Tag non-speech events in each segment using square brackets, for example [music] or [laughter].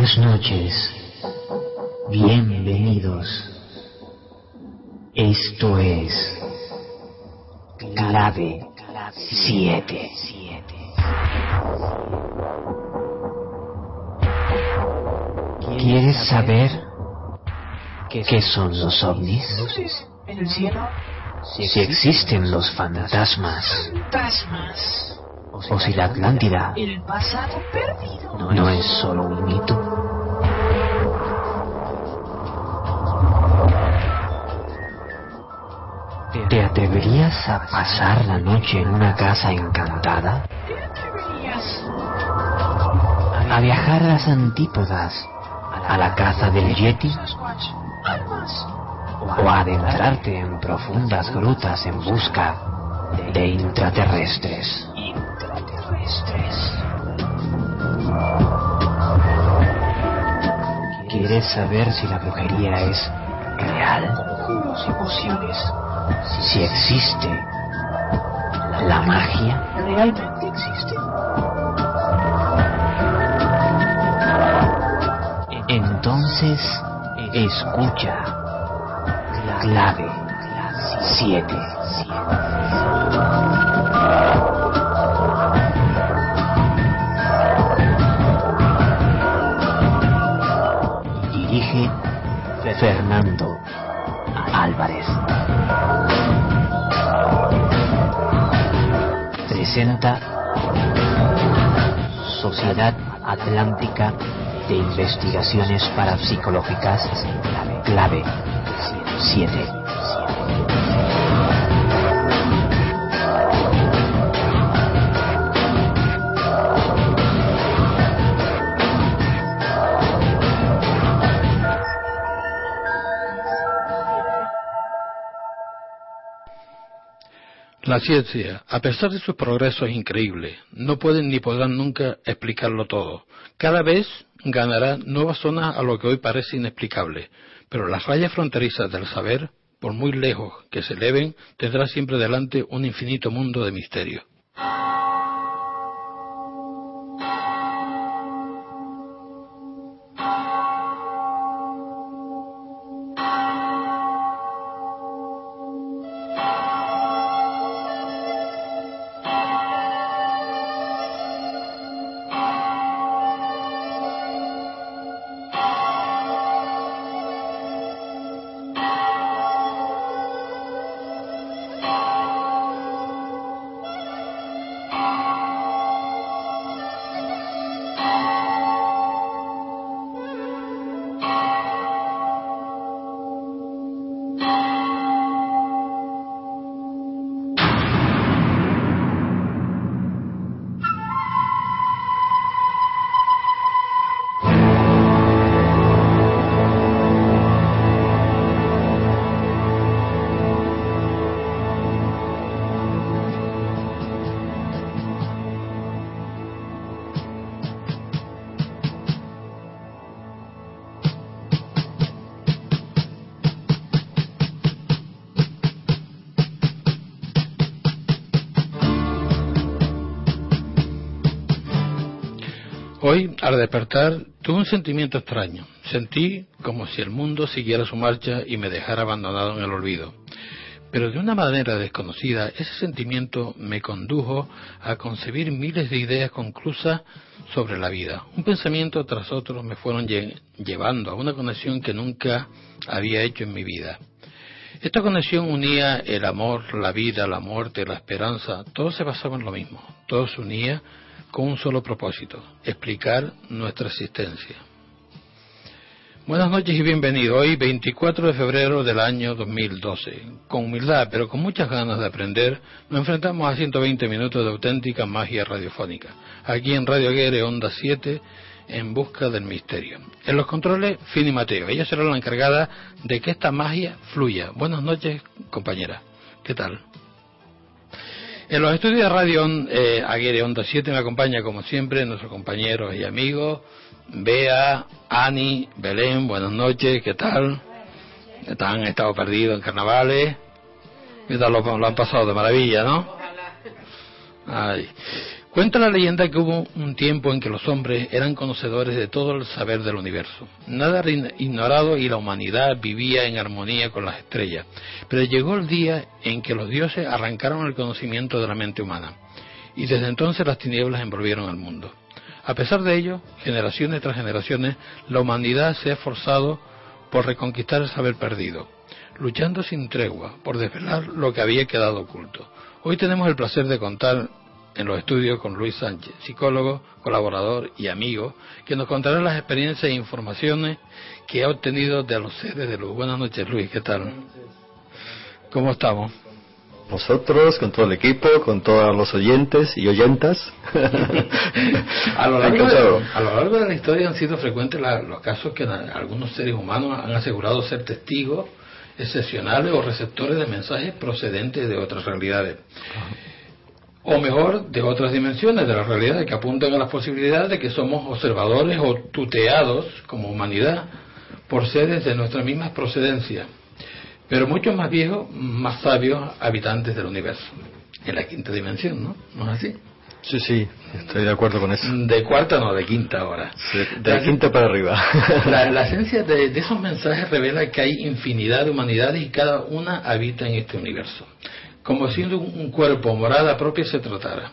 Buenas noches. Bienvenidos. Esto es Clave 7. ¿Quieres saber qué son los ovnis? Si existen los fantasmas o si la Atlántida El pasado perdido. no es solo un mito. Atreverías a pasar la noche en una casa encantada? ¿A viajar a las antípodas? ¿A la caza del Yeti? ¿O a adentrarte en profundas grutas en busca de intraterrestres? ¿Quieres saber si la brujería es real? Conjuros. Si existe la magia? ¿Realmente existen? Entonces, escucha. Clave 7. Presenta Sociedad Atlántica de Investigaciones Parapsicológicas, clave 7. La ciencia, a pesar de sus progresos increíbles, no pueden ni podrán nunca explicarlo todo. Cada vez ganará nuevas zonas a lo que hoy parece inexplicable, pero las rayas fronterizas del saber, por muy lejos que se eleven, tendrá siempre delante un infinito mundo de misterio. Hoy, al despertar, tuve un sentimiento extraño. Sentí como si el mundo siguiera su marcha y me dejara abandonado en el olvido. Pero de una manera desconocida, ese sentimiento me condujo a concebir miles de ideas conclusas sobre la vida. Un pensamiento tras otro me fueron lle- llevando a una conexión que nunca había hecho en mi vida. Esta conexión unía el amor, la vida, la muerte, la esperanza, todo se basaba en lo mismo, todo se unía con un solo propósito, explicar nuestra existencia. Buenas noches y bienvenido. Hoy, 24 de febrero del año 2012. Con humildad, pero con muchas ganas de aprender, nos enfrentamos a 120 minutos de auténtica magia radiofónica. Aquí en Radio Aguirre, Onda 7, en busca del misterio. En los controles, Fini Mateo. Ella será la encargada de que esta magia fluya. Buenas noches, compañera. ¿Qué tal? En los estudios de Radio eh, Aguirre Onda 7 me acompaña, como siempre, nuestros compañeros y amigos, Bea, Ani, Belén, buenas noches, ¿qué tal? ¿Han estado perdidos en carnavales? ¿Qué tal lo, lo han pasado de maravilla, no? Ay. Cuenta la leyenda que hubo un tiempo en que los hombres eran conocedores de todo el saber del universo. Nada ignorado y la humanidad vivía en armonía con las estrellas. Pero llegó el día en que los dioses arrancaron el conocimiento de la mente humana. Y desde entonces las tinieblas envolvieron al mundo. A pesar de ello, generaciones tras generaciones, la humanidad se ha esforzado por reconquistar el saber perdido, luchando sin tregua por desvelar lo que había quedado oculto. Hoy tenemos el placer de contar en los estudios con Luis Sánchez, psicólogo, colaborador y amigo, que nos contará las experiencias e informaciones que ha obtenido de los seres de luz. Buenas noches, Luis, ¿qué tal? ¿Cómo estamos? Vosotros, con todo el equipo, con todos los oyentes y oyentas. [laughs] a, lo [laughs] largo de, a, lo largo de, la historia han sido frecuentes los casos que algunos seres humanos han asegurado ser testigos excepcionales o receptores de mensajes procedentes de otras realidades o mejor, de otras dimensiones de la realidad que apuntan a la posibilidad de que somos observadores o tuteados como humanidad por seres de nuestra misma procedencia, pero mucho más viejos, más sabios habitantes del universo, en la quinta dimensión, ¿no? ¿No es así? Sí, sí, estoy de acuerdo con eso. De cuarta no, de quinta ahora. de la, quinta para arriba. [laughs] La, [laughs] esencia de, de, esos mensajes revela que hay infinidad de humanidades y cada una habita en este universo como siendo un cuerpo, morada propia se tratara.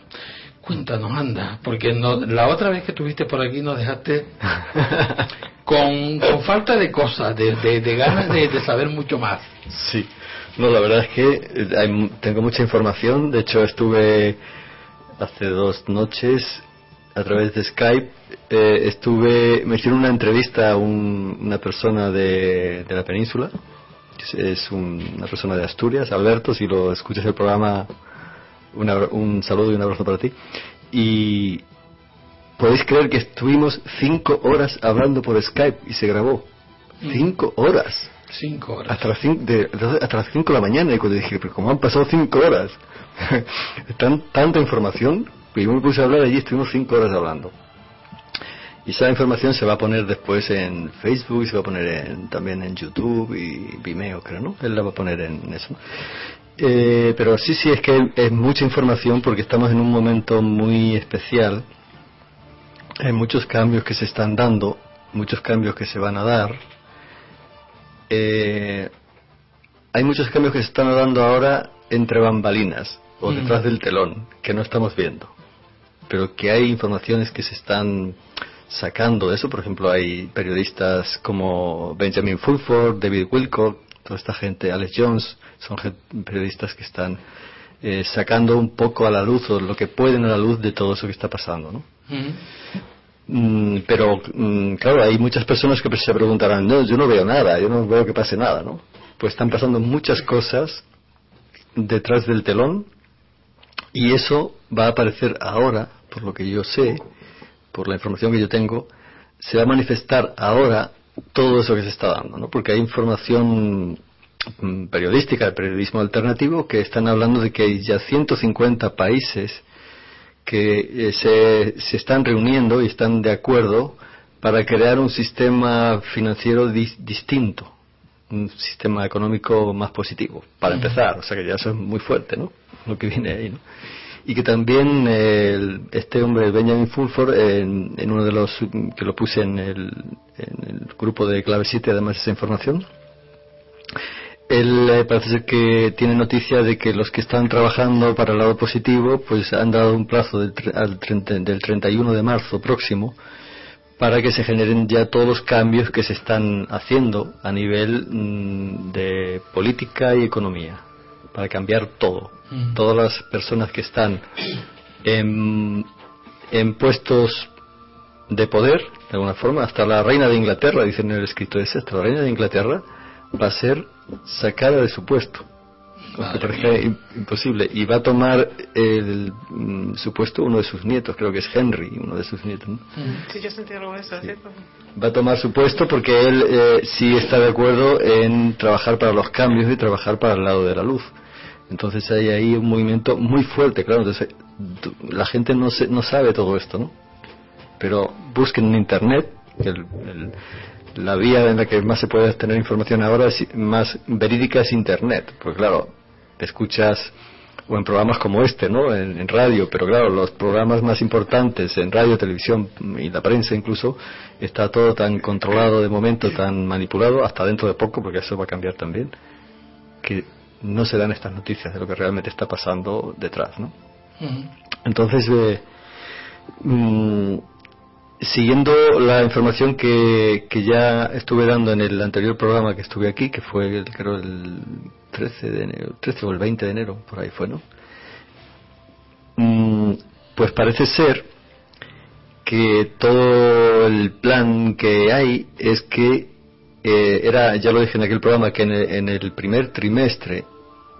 Cuéntanos, anda, porque no, la otra vez que estuviste por aquí nos dejaste [laughs] con, con falta de cosas, de, de, ganas de, saber mucho más. Sí, no, la verdad es que eh, tengo mucha información, de hecho estuve hace dos noches a través de Skype, eh, estuve, me hicieron una entrevista a una persona de, de la península, es una persona de Asturias, Alberto, si lo escuchas el programa, un saludo y un abrazo para ti. Y podéis creer que estuvimos cinco horas hablando por Skype y se grabó. Mm. Cinco horas. Cinco horas. Hasta las, cinco, de, hasta las cinco de la mañana y cuando dije, pero ¿cómo han pasado cinco horas? [laughs] Tan, tanta información, y yo me puse a hablar allí, estuvimos cinco horas hablando. Y esa información se va a poner después en Facebook, se va a poner también en YouTube y Vimeo, creo, ¿no? Él la va a poner en eso. Eh, pero sí, sí, es que es mucha información porque estamos en un momento muy especial. Hay muchos cambios que se están dando, muchos cambios que se van a dar. Eh, hay muchos cambios que se están dando ahora entre bambalinas o mm. detrás del telón, que no estamos viendo. Pero que hay informaciones que se están sacando eso. Por ejemplo, hay periodistas como Benjamin Fulford, David Wilcock, toda esta gente, Alex Jones, son periodistas que están eh, sacando un poco a la luz o lo que pueden a la luz de todo eso que está pasando, ¿no? Mm, pero, mm, claro, hay muchas personas que se preguntarán, no, yo no veo nada, yo no veo que pase nada, ¿no? Pues están pasando muchas cosas detrás del telón y eso va a aparecer ahora, por lo que yo sé, por la información que yo tengo, se va a manifestar ahora todo eso que se está dando, ¿no? Porque hay información mm, periodística, el periodismo alternativo, que están hablando de que hay ya 150 países que eh, se, se, están reuniendo y están de acuerdo para crear un sistema financiero distinto, un sistema económico más positivo, para empezar. O sea que ya eso es muy fuerte, ¿no? Lo que viene ahí, ¿no? Y que también este hombre Benjamin Fulford en, uno de los que lo puse en el, grupo de clave 7 además esa información él eh, parece ser que tiene noticia de que los que están trabajando para el lado positivo pues han dado un plazo del, al del 31 de marzo próximo para que se generen ya todos los cambios que se están haciendo a nivel mm, de política y economía para cambiar todo. Todas las personas que están en, en, puestos de poder, de alguna forma, hasta la reina de Inglaterra, dice en el escrito ese, hasta la reina de Inglaterra va a ser sacada de su puesto. Aunque parezca imposible. Y va a tomar el, mm, su puesto uno de sus nietos, creo que es Henry, uno de sus nietos. Sí, yo sentí algo de eso, Va a tomar su puesto porque él eh, sí está de acuerdo en trabajar para los cambios y trabajar para el lado de la luz. Entonces hay ahí un movimiento muy fuerte, claro. Entonces la gente no, se, no sabe todo esto, ¿no? Pero busquen en Internet, la vía en la que más se puede tener información ahora más verídica es Internet. Pues claro, escuchas o en programas como este, ¿no? En, radio, pero claro, los programas más importantes en radio, televisión y la prensa incluso, está todo tan controlado de momento, tan manipulado, hasta dentro de poco, porque eso va a cambiar también, que no se dan estas noticias de lo que realmente está pasando detrás, ¿no? Entonces, eh, mm, siguiendo la información que, que ya estuve dando en el anterior programa que estuve aquí, que fue creo el 13 de enero, 13 o el 20 de enero, por ahí fue, ¿no? Mm, pues parece ser que todo el plan que hay es que eh, era, ya lo dije en aquel programa, que en el, en el primer trimestre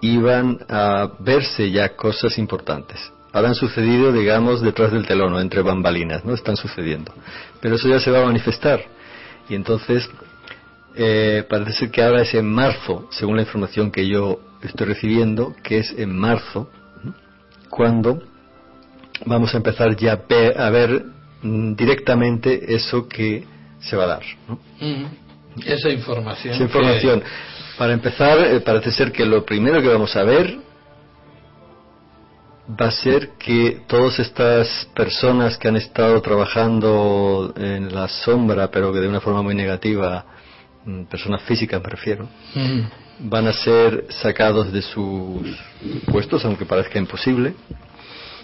iban a verse ya cosas importantes habrán sucedido, digamos, detrás del telón o entre bambalinas, ¿no? Están sucediendo. Pero eso ya se va a manifestar. Y entonces, eh, parece ser que ahora es en marzo, según la información que yo estoy recibiendo, que es en marzo, cuando vamos a empezar ya a ver mm, directamente eso que se va a dar. ¿no? Esa información. Esa información. Para empezar, eh, parece ser que lo primero que vamos a ver va a ser que todas estas personas que han estado trabajando en la sombra, pero que de una forma muy negativa, mm, personas físicas me refiero, van a ser sacados de sus puestos, aunque parezca imposible.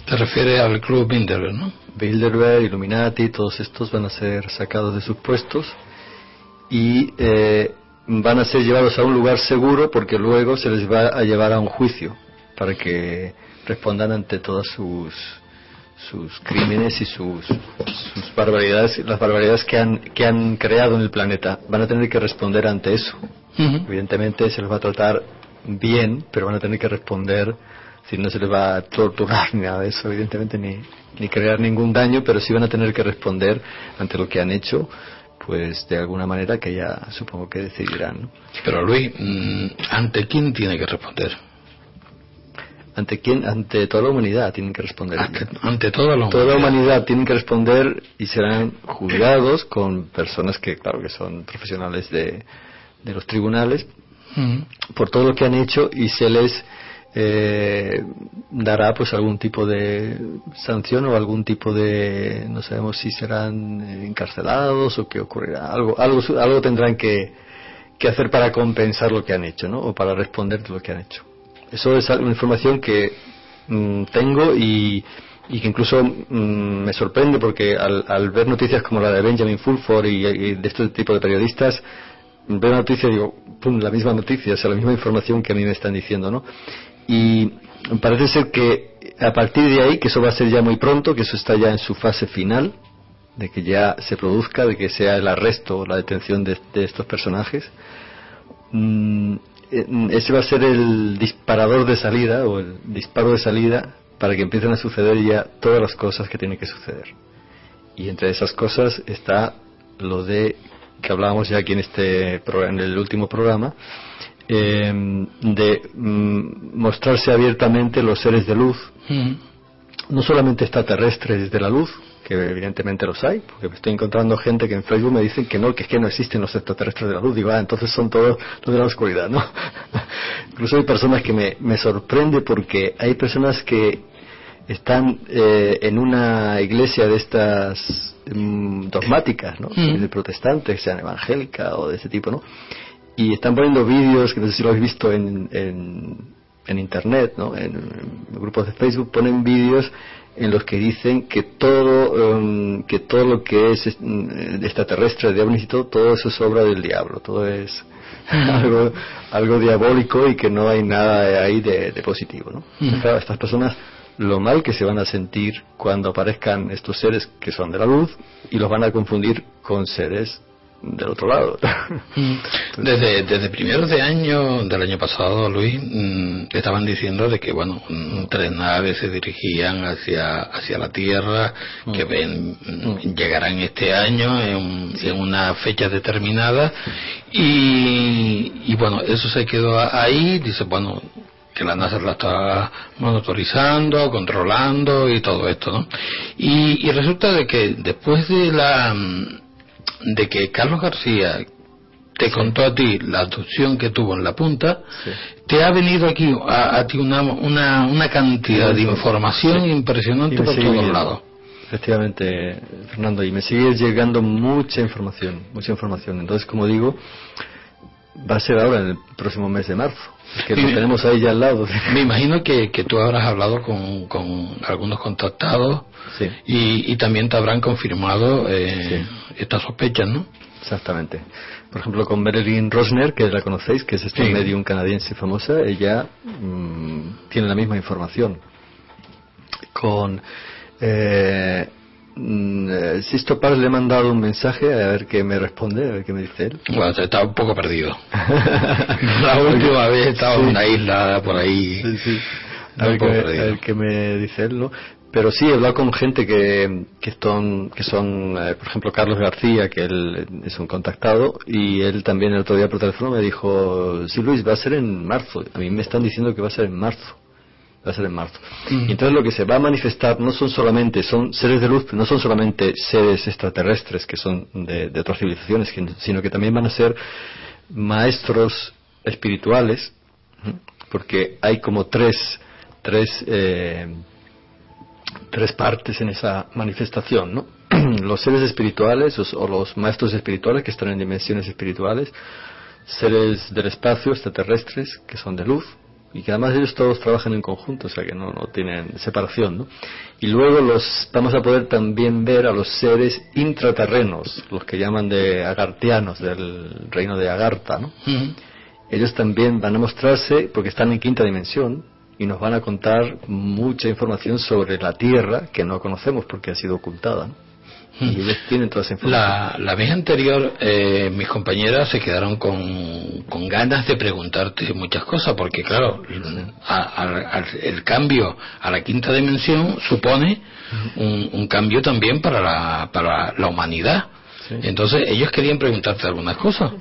Te refiere al club Bilderberg, ¿no? Bilderberg, Illuminati, todos estos van a ser sacados de sus puestos y eh, van a ser llevados a un lugar seguro porque luego se les va a llevar a un juicio para que respondan ante todas sus sus crímenes y sus, sus barbaridades, las barbaridades que han, que han creado en el planeta. Van a tener que responder ante eso. Evidentemente se les va a tratar bien, pero van a tener que responder, si no se les va a torturar [laughs] ni nada de eso, evidentemente, ni, ni crear ningún daño, pero sí van a tener que responder ante lo que han hecho pues de alguna manera que ya supongo que decidirán. ¿no? Pero Luis, mm, ¿ante quién tiene que responder? ¿Ante quién? Ante toda la humanidad tienen que responder. Ante, ante toda la humanidad. Toda la humanidad tienen que responder y serán juzgados con personas que, claro, que son profesionales de, de los tribunales Mm. por todo lo que han hecho y se les eh, dará pues algún tipo de sanción o algún tipo de no sabemos si serán eh, encarcelados o qué ocurrirá. Algo algo algo tendrán que, que hacer para compensar lo que han hecho no o para responder de lo que han hecho. Eso es una información que mm, tengo y, y que incluso mm, me sorprende porque al, al, ver noticias como la de Benjamin Fulford y, de este tipo de periodistas veo una noticia y digo, pum, la misma noticia, o sea, la misma información que a mí me están diciendo, ¿no? Y parece ser que a partir de ahí, que eso va a ser ya muy pronto, que eso está ya en su fase final, de que ya se produzca, de que sea el arresto o la detención de, estos personajes, mmm, ese va a ser el disparador de salida o el disparo de salida para que empiecen a suceder ya todas las cosas que tienen que suceder. Y entre esas cosas está lo de que hablábamos ya aquí en este en el último programa eh, de mm, mostrarse abiertamente los seres de luz Mm. no solamente extraterrestres de la luz que evidentemente los hay, porque me estoy encontrando gente que en Facebook me dicen que no, que es que no existen los extraterrestres de la luz, digo, ah, entonces son todos los de la oscuridad, ¿no? [laughs] Incluso hay personas que me, me sorprende porque hay personas que están eh, en una iglesia de estas mm, dogmáticas, ¿no? Mm. De protestantes, sean evangélicas o de ese tipo, ¿no? Y están poniendo vídeos, que no sé si lo habéis visto en, en, en internet, ¿no? En, en grupos de Facebook ponen vídeos en los que dicen que todo um, que todo lo que es um, extraterrestre, de y todo, todo eso es obra del diablo, todo es [laughs] algo, algo diabólico y que no hay nada ahí de, de positivo, ¿no? Mm. Claro, estas personas lo mal que se van a sentir cuando aparezcan estos seres que son de la luz y los van a confundir con seres del otro lado. [laughs] Desde, desde primeros de año, del año pasado, Luis, mmm, estaban diciendo de que, bueno, mmm, tres naves se dirigían hacia, hacia la Tierra, que ven, mmm, llegarán este año en, en, una fecha determinada, y, y bueno, eso se quedó ahí, dice, bueno, que la NASA la está monitorizando, controlando y todo esto, ¿no? Y, y resulta de que después de la de que Carlos García te contó a ti la abducción que tuvo en la punta, te ha venido aquí a, a ti una, una, una cantidad de información impresionante por todos lados. Efectivamente, Fernando, y me sigue llegando mucha información, mucha información. Entonces, como digo, va a ser ahora en el próximo mes de marzo, que lo tenemos ahí ya al lado. [laughs] Me imagino que, que tú habrás hablado con, con algunos contactados Sí. y, y también te habrán confirmado eh, estas sospechas, ¿no? Exactamente. Por ejemplo, con Marilyn Rosner, que la conocéis, que es esta Sí. medium canadiense famosa, ella mm, tiene la misma información. Con eh, mm, eh, Sisto Paz le he mandado un mensaje a ver qué me responde, a ver qué me dice él. Bueno, estaba un poco perdido. [laughs] La última vez estaba en una isla por ahí. Sí, sí. Ver, qué a ver qué me dice él, ¿no? Pero sí, he hablado con gente que, que son, que son eh, por ejemplo, Carlos García, que él es un contactado, y él también el otro día por teléfono me dijo, sí Luis, va a ser en marzo. A mí me están diciendo que va a ser en marzo. Va a ser en marzo. Mm. Y entonces lo que se va a manifestar no son solamente, son seres de luz, no son solamente seres extraterrestres que son de, de otras civilizaciones, sino que también van a ser maestros espirituales, porque hay como tres, tres, eh, tres partes en esa manifestación, ¿no? [clears throat] los seres espirituales o los maestros espirituales que están en dimensiones espirituales, seres del espacio extraterrestres que son de luz y que además ellos todos trabajan en conjunto, o sea que no, no tienen separación, ¿no? Y luego los vamos a poder también ver a los seres intraterrenos, los que llaman de agartianos del reino de Agartha, ¿no? Ellos también van a mostrarse porque están en quinta dimensión y nos van a contar mucha información sobre la Tierra que no conocemos porque ha sido ocultada. ¿no? Y ellos tienen toda esa información. La, la vez anterior, eh, mis compañeras se quedaron con, con ganas de preguntarte muchas cosas, porque claro, a- a- al- el cambio a la quinta dimensión supone un, un cambio también para la, para la humanidad. Sí. Entonces, ellos querían preguntarte algunas cosas.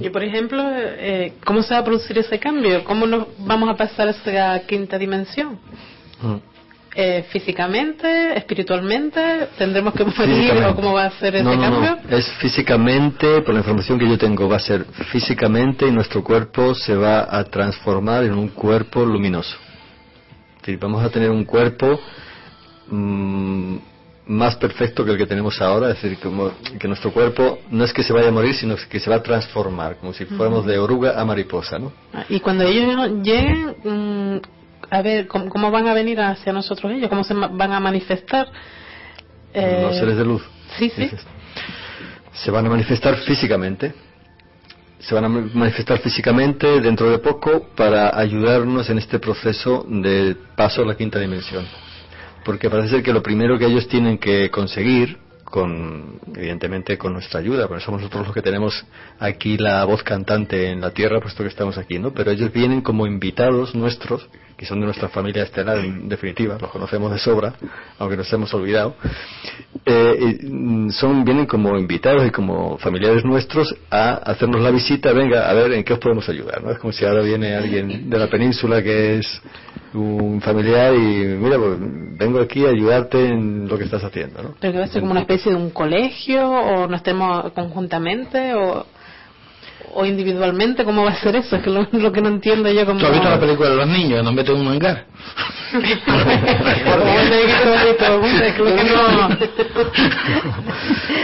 Y por ejemplo, eh, ¿cómo se va a producir ese cambio? ¿Cómo nos vamos a pasar a esa quinta dimensión? Eh, ¿Físicamente? ¿Espiritualmente? ¿Tendremos que morir o cómo va a ser ese no, no, cambio? No, es físicamente, por la información que yo tengo, va a ser físicamente y nuestro cuerpo se va a transformar en un cuerpo luminoso. Vamos a tener un cuerpo mm, más perfecto que el que tenemos ahora, es decir, como que nuestro cuerpo no es que se vaya a morir, sino que se va a transformar, como si fuéramos de oruga a mariposa, ¿no? Ah, Y cuando ellos lleguen, mm, a ver, ¿cómo, cómo van a venir hacia nosotros ellos? ¿Cómo se van a manifestar? Eh, Los seres de luz. Sí, sí. dices. Se van a manifestar físicamente. Se van a ma- manifestar físicamente dentro de poco para ayudarnos en este proceso de paso a la quinta dimensión. Porque parece ser que lo primero que ellos tienen que conseguir, con, evidentemente con nuestra ayuda, porque somos nosotros los que tenemos aquí la voz cantante en la tierra, puesto que estamos aquí, ¿no? Pero ellos vienen como invitados nuestros, que son de nuestra familia estelar, en definitiva, los conocemos de sobra, aunque nos hemos olvidado. Eh, mm, son, vienen como invitados y como familiares nuestros a hacernos la visita, venga, a ver en qué os podemos ayudar, ¿no? Es como si ahora viene alguien de la península que es un familiar y mira, pues, vengo aquí a ayudarte en lo que estás haciendo, ¿no? ¿Pero que va a ser como una especie de un colegio o no estemos conjuntamente o, o individualmente? ¿Cómo va a ser eso? Es que lo, lo que no entiendo yo como... ¿Tú has visto la película de los niños? ¿Nos meten en un hangar?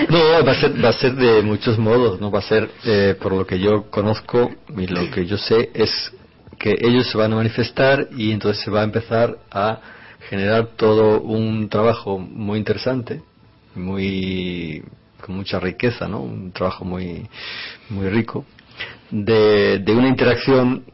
No, va a ser, va a ser de muchos modos, no va a ser, eh, por lo que yo conozco y lo que yo sé es que ellos se van a manifestar y entonces se va a empezar a generar todo un trabajo muy interesante, muy con mucha riqueza, ¿no? Un trabajo muy muy rico de, de una interacción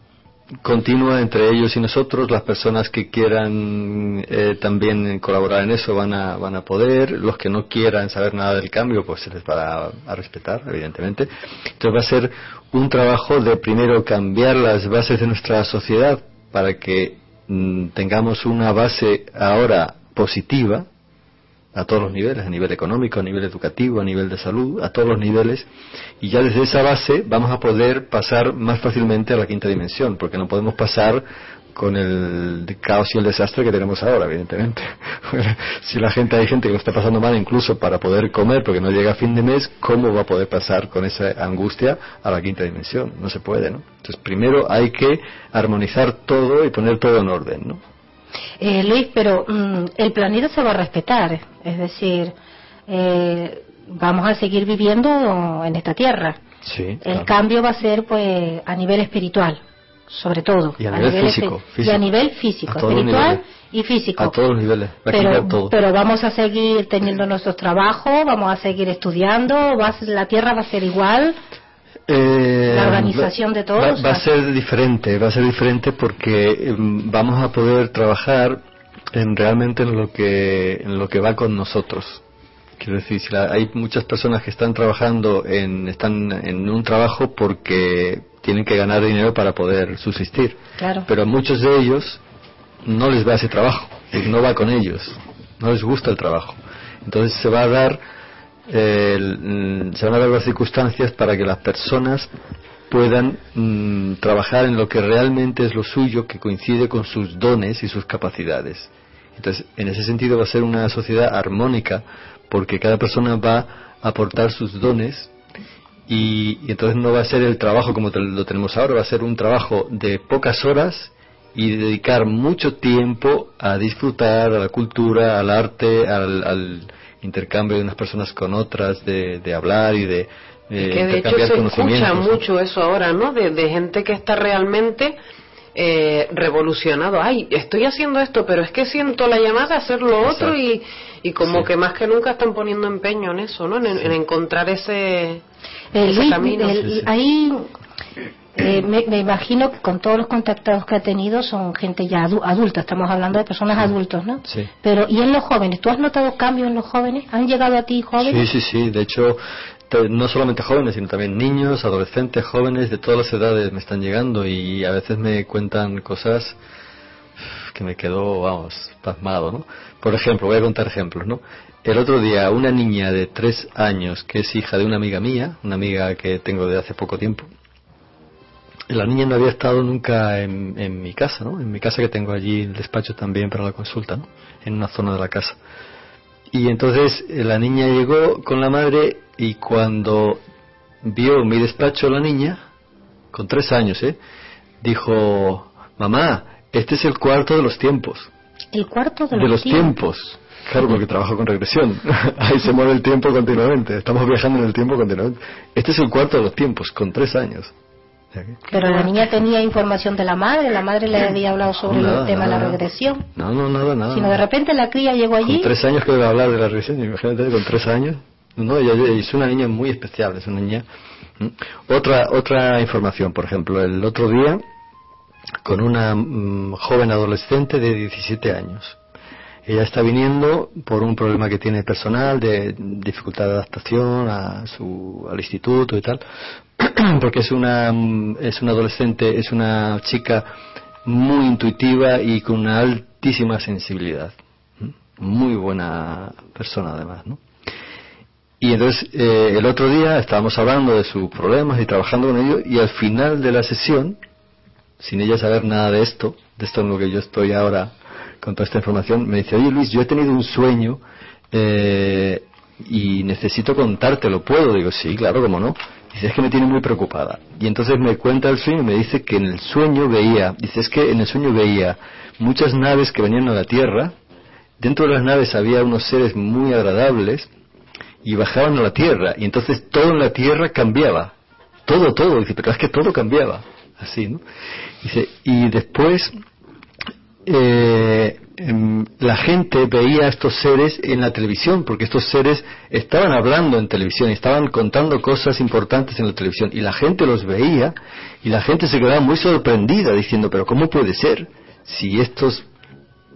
continua entre ellos y nosotros. Las personas que quieran eh, también colaborar en eso van a, van a poder. Los que no quieran saber nada del cambio, pues se les va a, respetar, evidentemente. Entonces va a ser un trabajo de primero cambiar las bases de nuestra sociedad para que mm, tengamos una base ahora positiva a todos los niveles, a nivel económico, a nivel educativo, a nivel de salud, a todos los niveles, y ya desde esa base vamos a poder pasar más fácilmente a la quinta dimensión, porque no podemos pasar con el caos y el desastre que tenemos ahora, evidentemente. [laughs] si la gente, hay gente que lo está pasando mal incluso para poder comer porque no llega a fin de mes, ¿cómo va a poder pasar con esa angustia a la quinta dimensión? No se puede, ¿no? Entonces, primero hay que armonizar todo y poner todo en orden, ¿no? Eh, Luis, pero mm, el planeta se va a respetar, es decir, eh, vamos a seguir viviendo en esta tierra. Sí, El cambio va a ser, pues, a nivel espiritual, sobre todo. Y a nivel físico, Y a nivel físico, A espiritual y físico. A todos los niveles, va pero, cambiar todo. pero vamos a seguir teniendo nuestros trabajos, vamos a seguir estudiando, va la Tierra va a ser igual. Eh, La organización de todos, Va, a ser diferente, va a ser diferente porque em, vamos a poder trabajar en realmente en lo que en lo que va con nosotros. Quiero decir, si la- hay muchas personas que están trabajando en están en un trabajo porque tienen que ganar dinero para poder subsistir. Claro. Pero a muchos de ellos no les va ese trabajo, no va con ellos, no les gusta el trabajo. Entonces se va a dar, eh, se van a dar las circunstancias para que las personas puedan mm, trabajar en lo que realmente es lo suyo, que coincide con sus dones y sus capacidades. Entonces, en ese sentido va a ser una sociedad armónica, porque cada persona va a aportar sus dones y, entonces no va a ser el trabajo como lo tenemos ahora, va a ser un trabajo de pocas horas y dedicar mucho tiempo a disfrutar, a la cultura, al arte, al, al intercambio de unas personas con otras, de, de hablar y de, eh, que de hecho se escucha mucho eso ahora, ¿no? De, de gente que está realmente eh, revolucionado. Ay, estoy haciendo esto, pero es que siento la llamada a hacer lo otro y, y como Sí. que más que nunca están poniendo empeño en eso, ¿no? En, en encontrar ese, Eh, ese camino. el- Sí, sí. ahí eh, me, me imagino que con todos los contactados que ha tenido son gente ya adu- adulta, estamos hablando de personas adultos, ¿no? Sí. Pero, ¿y en los jóvenes? ¿Tú has notado cambios en los jóvenes? ¿Han llegado a ti jóvenes? Sí, sí, sí. De hecho, no solamente jóvenes, sino también niños, adolescentes, jóvenes de todas las edades me están llegando y a veces me cuentan cosas que me quedo, vamos, pasmado, ¿no? Por ejemplo, voy a contar ejemplos, ¿no? El otro día, una niña de tres años, que es hija de una amiga mía, una amiga que tengo de hace poco tiempo, la niña no había estado nunca en, en mi casa, ¿no? En mi casa que tengo allí el despacho también para la consulta, ¿no? En una zona de la casa. Y entonces eh, la niña llegó con la madre y cuando vio mi despacho la niña, con tres años, ¿eh? Dijo, mamá, este es el cuarto de los tiempos. El cuarto de, De los tiempos. Claro, porque trabajo con regresión. [laughs] Ahí se mueve el tiempo continuamente. Estamos viajando en el tiempo continuamente. Este es el cuarto de los tiempos, con tres años. O sea que- Pero la niña tenía información de la madre, la madre le había hablado sobre Nada, el tema de la regresión. No, no, nada, nada. Sino de repente la cría llegó allí. Con tres años que debe hablar de la regresión, imagínate, con tres años. No, ella, ella es una niña muy especial, es una niña. Otra, otra información, por ejemplo, el otro día, con una mm, joven adolescente de 17 años. Ella está viniendo por un problema que tiene personal, de dificultad de adaptación a su, al instituto y tal, [clears throat] porque es una, es una adolescente, es una chica muy intuitiva y con una altísima sensibilidad. Muy buena persona además, ¿no? Y entonces eh, el otro día estábamos hablando de sus problemas y trabajando con ellos y al final de la sesión, sin ella saber nada de esto, de esto en lo que yo estoy ahora con toda esta información, me dice, oye Luis, yo he tenido un sueño eh, y necesito contártelo, ¿puedo? Digo, sí, claro, cómo no. Dice, es que me tiene muy preocupada. Y entonces me cuenta el sueño y me dice que en el sueño veía, dice, es que en el sueño veía muchas naves que venían a la Tierra, dentro de las naves había unos seres muy agradables y bajaban a la Tierra y entonces todo en la Tierra cambiaba. Todo, todo. Dice, pero es que todo cambiaba. Así, ¿no? Dice, y después eh, em, la gente veía a estos seres en la televisión, porque estos seres estaban hablando en televisión, estaban contando cosas importantes en la televisión, y la gente los veía, y la gente se quedaba muy sorprendida, diciendo, pero ¿cómo puede ser si estos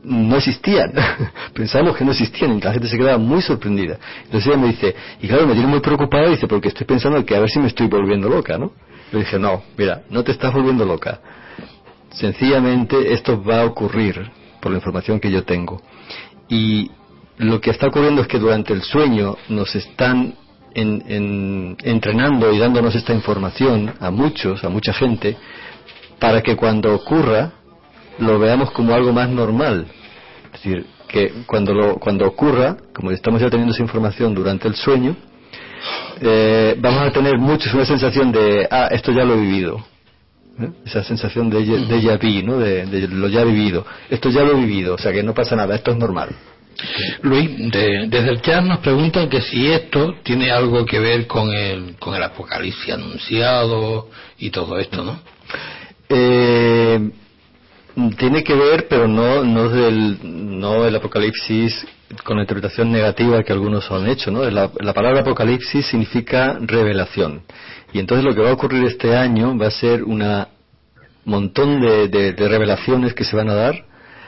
no existían? [laughs] Pensamos que no existían, y la gente se quedaba muy sorprendida. Entonces ella me dice, y claro, me tiene muy preocupada, dice, porque estoy pensando que a ver si me estoy volviendo loca, ¿no? Le dije, no, mira, no te estás volviendo loca sencillamente esto va a ocurrir por la información que yo tengo y lo que está ocurriendo es que durante el sueño nos están en- en- entrenando y dándonos esta información a muchos, a mucha gente, para que cuando ocurra lo veamos como algo más normal. Es decir, que cuando, lo, cuando ocurra, como estamos ya teniendo esa información durante el sueño, eh, vamos a tener muchos una sensación de, ah, esto ya lo he vivido. ¿Eh? Esa sensación de, ya- de ya vi, ¿no? De, de lo ya vivido. Esto ya lo he vivido, o sea que no pasa nada, esto es normal. Luis, de- desde el chat nos preguntan que si esto tiene algo que ver con el, con el apocalipsis anunciado y todo esto, ¿no? Eh, tiene que ver, pero no no del no el apocalipsis con la interpretación negativa que algunos han hecho, ¿no? La, la palabra apocalipsis significa revelación. Y entonces lo que va a ocurrir este año va a ser una montón de, de- revelaciones que se van a dar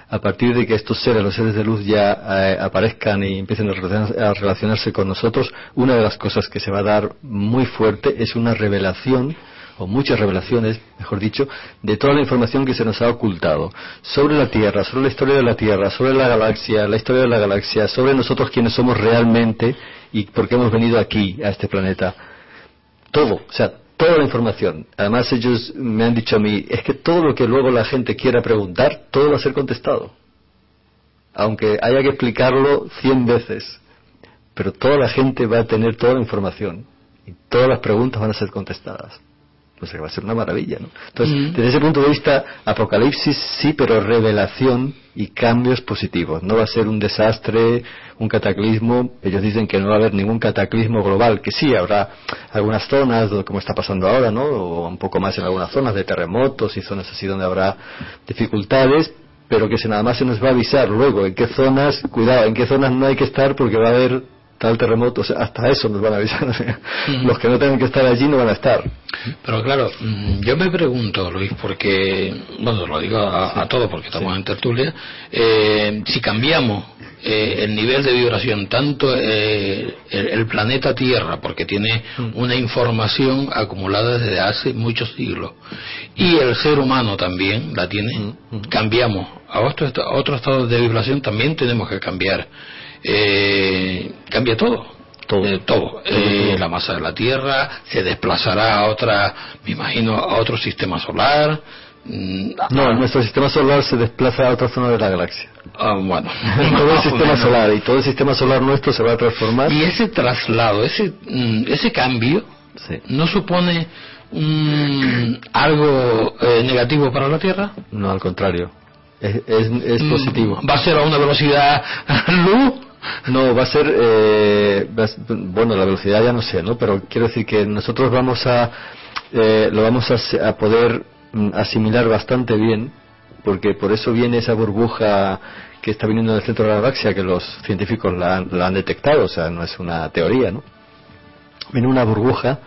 a partir de que estos seres, los seres de luz, ya eh, aparezcan y empiecen a a relacionarse con nosotros, una de las cosas que se va a dar muy fuerte es una revelación, o muchas revelaciones, mejor dicho, de toda la información que se nos ha ocultado sobre la Tierra, sobre la historia de la Tierra, sobre la galaxia, la historia de la galaxia, sobre nosotros quienes somos realmente y por qué hemos venido aquí, a este planeta. Todo, o sea, toda la información. Además ellos me han dicho a mí, es que todo lo que luego la gente quiera preguntar, todo va a ser contestado. Aunque haya que explicarlo cien veces. Pero toda la gente va a tener toda la información. Y todas las preguntas van a ser contestadas. O sea que va a ser una maravilla, ¿no? Entonces, Mm. desde ese punto de vista, Apocalipsis sí, pero revelación y cambios positivos. No va a ser un desastre, un cataclismo. Ellos dicen que no va a haber ningún cataclismo global, que sí, habrá algunas zonas, como está pasando ahora, ¿no? O un poco más en algunas zonas de terremotos y zonas así donde habrá dificultades, pero que se nada más se nos va a avisar luego en qué zonas, cuidado, en qué zonas no hay que estar porque va a haber tal terremoto, o sea, hasta eso nos van a avisar. [laughs] Los que no tengan que estar allí no van a estar. Pero claro, mm, yo me pregunto, Luis, porque, bueno, lo digo a, a todos porque estamos en tertulia, eh, si cambiamos eh, el nivel de vibración, tanto eh, el, el planeta Tierra, porque tiene una información acumulada desde hace muchos siglos, y el ser humano también la tiene, cambiamos a otro, a otro estado de vibración, también tenemos que cambiar. Eh, cambia todo. Todo. Eh, todo. Eh, la masa de la Tierra se desplazará a otra, me imagino, a otro sistema solar. Mm, No, ah, nuestro sistema solar se desplaza a otra zona de la galaxia. ah, bueno. todo el [laughs] sistema solar y todo el sistema solar nuestro se va a transformar. Y ese traslado, ese, mm, ese cambio, Sí. ¿no supone algo eh, negativo para la Tierra? No, al contrario. Es, es, es Mm, positivo. ¿Va a ser a una velocidad [laughs] luz? No, va a ser, eh, bueno, la velocidad ya no sé, ¿no? Pero quiero decir que nosotros vamos a, eh, lo vamos a, a poder mm, asimilar bastante bien, porque por eso viene esa burbuja que está viniendo del centro de la galaxia, que los científicos la, han- la han detectado, o sea, no es una teoría, ¿no? Viene una burbuja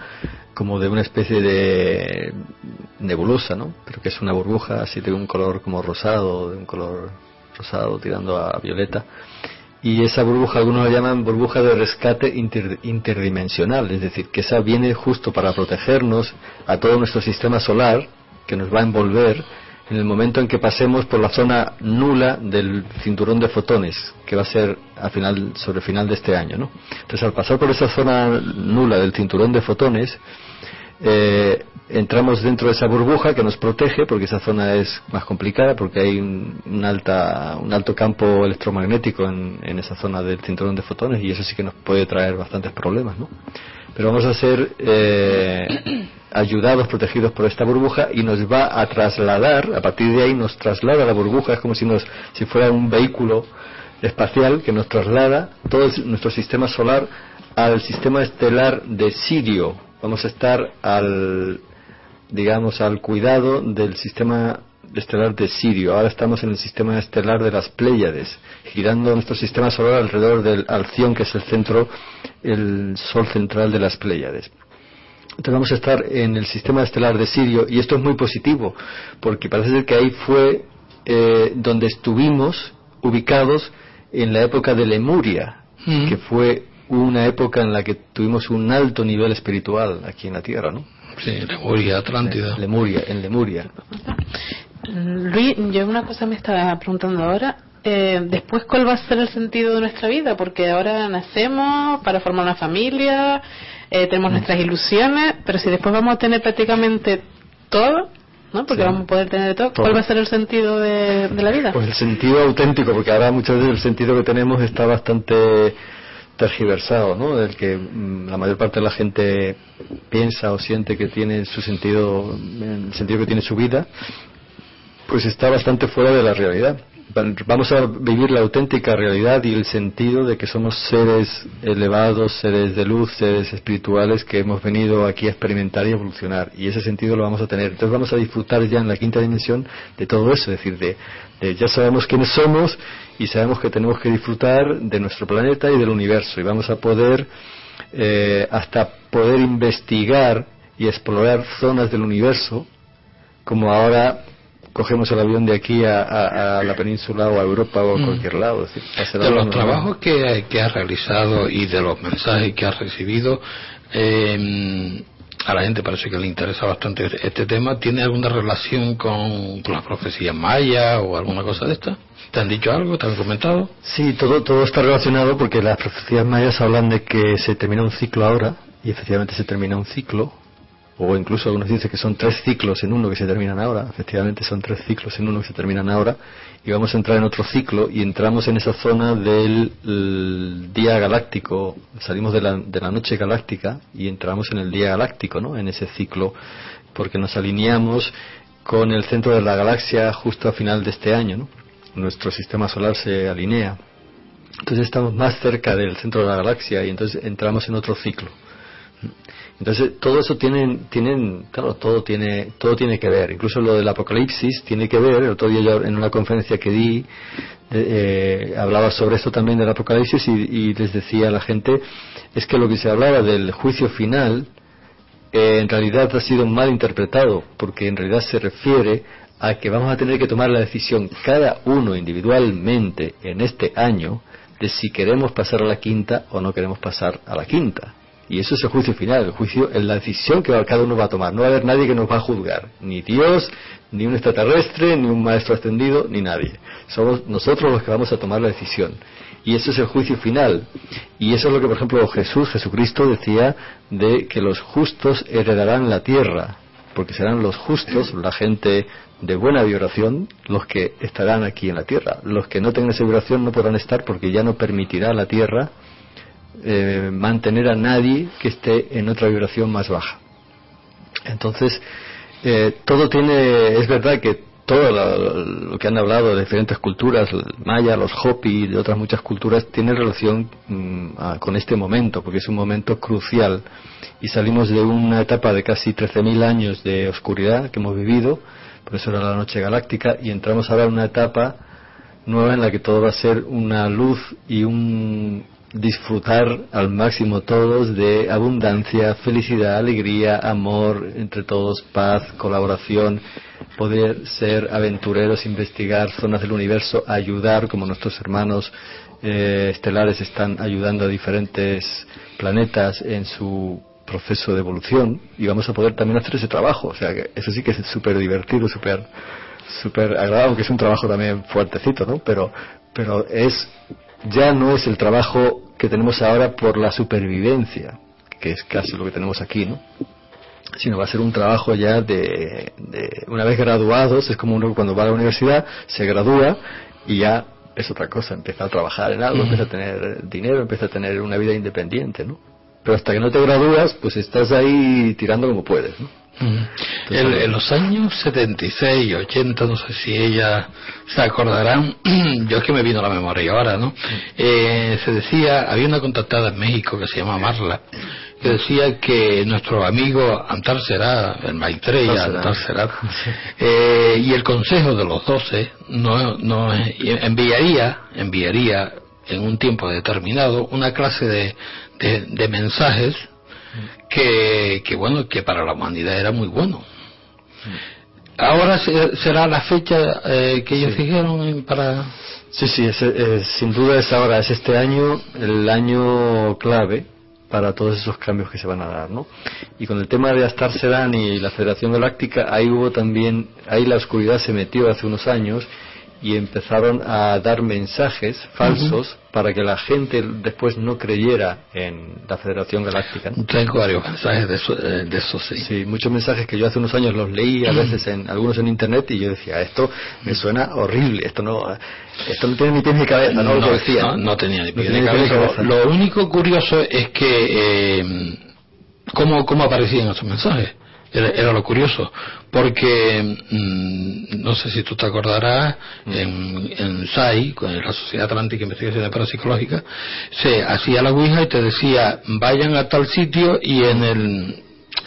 como de una especie de nebulosa, ¿no? Pero que es una burbuja así de un color como rosado, de un color rosado tirando a violeta. Y esa burbuja, algunos la llaman burbuja de rescate inter- interdimensional, es decir, que esa viene justo para protegernos a todo nuestro sistema solar, que nos va a envolver en el momento en que pasemos por la zona nula del cinturón de fotones, que va a ser al final, sobre el final de este año, ¿no? Entonces, al pasar por esa zona nula del cinturón de fotones, eh, entramos dentro de esa burbuja que nos protege porque esa zona es más complicada porque hay un, un alta, un alto campo electromagnético en, esa zona del cinturón de fotones y eso sí que nos puede traer bastantes problemas ¿no? pero vamos a ser eh, ayudados, protegidos por esta burbuja y nos va a trasladar, a partir de ahí nos traslada la burbuja, es como si, nos, si fuera un vehículo espacial que nos traslada todo nuestro sistema solar al sistema estelar de Sirio. Vamos a estar al, digamos, al cuidado del sistema estelar de Sirio. Ahora estamos en el sistema estelar de las Pléyades, girando nuestro sistema solar alrededor del Alción, que es el centro, el sol central de las Pléyades. Entonces vamos a estar en el sistema estelar de Sirio y esto es muy positivo porque parece ser que ahí fue eh, donde estuvimos ubicados en la época de Lemuria, Mm. que fue una época en la que tuvimos un alto nivel espiritual aquí en la Tierra, ¿no? Sí, Lemuria, Atlántida. Lemuria, en Lemuria. Mm, Luis, yo una cosa me estaba preguntando ahora. eh, después cuál va a ser el sentido de nuestra vida, porque ahora nacemos para formar una familia, eh, tenemos nuestras ilusiones, pero si después vamos a tener prácticamente todo, ¿no? Porque Sí. vamos a poder tener todo, Todo. ¿cuál va a ser el sentido de, de la vida? Pues el sentido auténtico, porque ahora muchas veces el sentido que tenemos está bastante tergiversado, ¿no? El que mm, la mayor parte de la gente piensa o siente que tiene su sentido, el sentido que tiene su vida, pues está bastante fuera de la realidad. Vamos a vivir la auténtica realidad y el sentido de que somos seres elevados, seres de luz, seres espirituales que hemos venido aquí a experimentar y evolucionar. Y ese sentido lo vamos a tener. Entonces vamos a disfrutar ya en la quinta dimensión de todo eso, es decir, de, de ya sabemos quiénes somos y sabemos que tenemos que disfrutar de nuestro planeta y del universo. Y vamos a poder eh, hasta poder investigar y explorar zonas del universo como ahora cogemos el avión de aquí a, a- a la península o a Europa o a Mm. cualquier lado. es decir, De los trabajos que, que has realizado y de los mensajes que has recibido, eh, a la gente parece que le interesa bastante este tema. ¿Tiene alguna relación con, con las profecías mayas o alguna cosa de esta? ¿Te han dicho algo? ¿Te han comentado? Sí, todo, todo está relacionado porque las profecías mayas hablan de que se termina un ciclo ahora y efectivamente se termina un ciclo o incluso algunos dicen que son tres ciclos en uno que se terminan ahora, efectivamente son tres ciclos en uno que se terminan ahora y vamos a entrar en otro ciclo y entramos en esa zona del el día galáctico, salimos de la, de la noche galáctica y entramos en el día galáctico, ¿no? En ese ciclo porque nos alineamos con el centro de la galaxia justo a final de este año, ¿no? Nuestro sistema solar se alinea. Entonces estamos más cerca del centro de la galaxia y entonces entramos en otro ciclo. Entonces todo eso tiene, tienen, claro, todo tiene, todo tiene que ver. Incluso lo del Apocalipsis tiene que ver. El otro día yo en una conferencia que di eh, eh, hablaba sobre esto también del Apocalipsis y, y les decía a la gente es que lo que se hablaba del juicio final eh, en realidad ha sido mal interpretado porque en realidad se refiere a que vamos a tener que tomar la decisión cada uno individualmente en este año de si queremos pasar a la quinta o no queremos pasar a la quinta. Y eso es el juicio final, el juicio es la decisión que cada uno va a tomar. No va a haber nadie que nos va a juzgar, ni Dios, ni un extraterrestre, ni un maestro ascendido, ni nadie. Somos nosotros los que vamos a tomar la decisión. Y eso es el juicio final. Y eso es lo que, por ejemplo, Jesús, Jesucristo decía de que los justos heredarán la tierra, porque serán los justos, la gente de buena vibración, los que estarán aquí en la tierra. Los que no tengan esa vibración no podrán estar porque ya no permitirá la tierra eh, mantener a nadie que esté en otra vibración más baja. Entonces, eh, todo tiene, es verdad que todo lo, que han hablado de diferentes culturas, maya, los hopi, de otras muchas culturas, tiene relación mm, a- con este momento, porque es un momento crucial. Y salimos de una etapa de casi 13.000 años de oscuridad que hemos vivido, por eso era la noche galáctica, y entramos ahora en una etapa nueva en la que todo va a ser una luz y un disfrutar al máximo todos de abundancia, felicidad, alegría, amor entre todos, paz, colaboración, poder ser aventureros, investigar zonas del universo, ayudar como nuestros hermanos eh, estelares están ayudando a diferentes planetas en su proceso de evolución y vamos a poder también hacer ese trabajo, o sea que eso sí que es súper divertido, súper súper agradable, aunque es un trabajo también fuertecito, ¿no? Pero, pero es, ya no es el trabajo que tenemos ahora por la supervivencia, que es casi lo que tenemos aquí, ¿no? Sino va a ser un trabajo ya de, de una vez graduados, es como uno cuando va a la universidad, se gradúa y ya es otra cosa, empieza a trabajar en algo, empieza a tener dinero, empieza a tener una vida independiente, ¿no? Pero hasta que no te gradúas, pues estás ahí tirando como puedes, ¿no? En, en los años 76 y 80, no sé si ellas se acordarán, [clears throat] yo es que me vino a la memoria ahora, ¿no? Eh, se decía, había una contactada en México que se llama Marla, que decía que nuestro amigo Antar Será, el Maitreya Antar Será. Antar Será, [laughs] eh, y el Consejo de los Doce no, no enviaría, enviaría en un tiempo determinado una clase de, de, de mensajes que, que bueno que para la humanidad era muy bueno ahora se- será la fecha eh, que ellos dijeron en- para Sí, sí, es, sin duda es ahora, es este año el año clave para todos esos cambios que se van a dar, ¿no? Y con el tema de Astar Serán y la Federación Galáctica, ahí hubo también, ahí la oscuridad se metió hace unos años y empezaron a dar mensajes falsos para que la gente después no creyera en la Federación Galáctica. ¿no? Tengo varios mensajes de eso, eh, de eso sí. Sí, muchos mensajes que yo hace unos años los leí a veces en algunos en internet y yo decía esto me suena horrible, esto no esto no tiene ni pies ni cabeza, no, lo que decía. no, no tenía ni No pie tenía ni ni cabeza. cabeza. Lo único curioso es que eh, cómo, cómo aparecían esos mensajes. Era, era lo curioso, porque mm, no sé si tú te acordarás, en, en SAI, con la Sociedad Atlántica de Investigaciones Parapsicológicas, se hacía la Ouija y te decía, vayan a tal sitio y en el,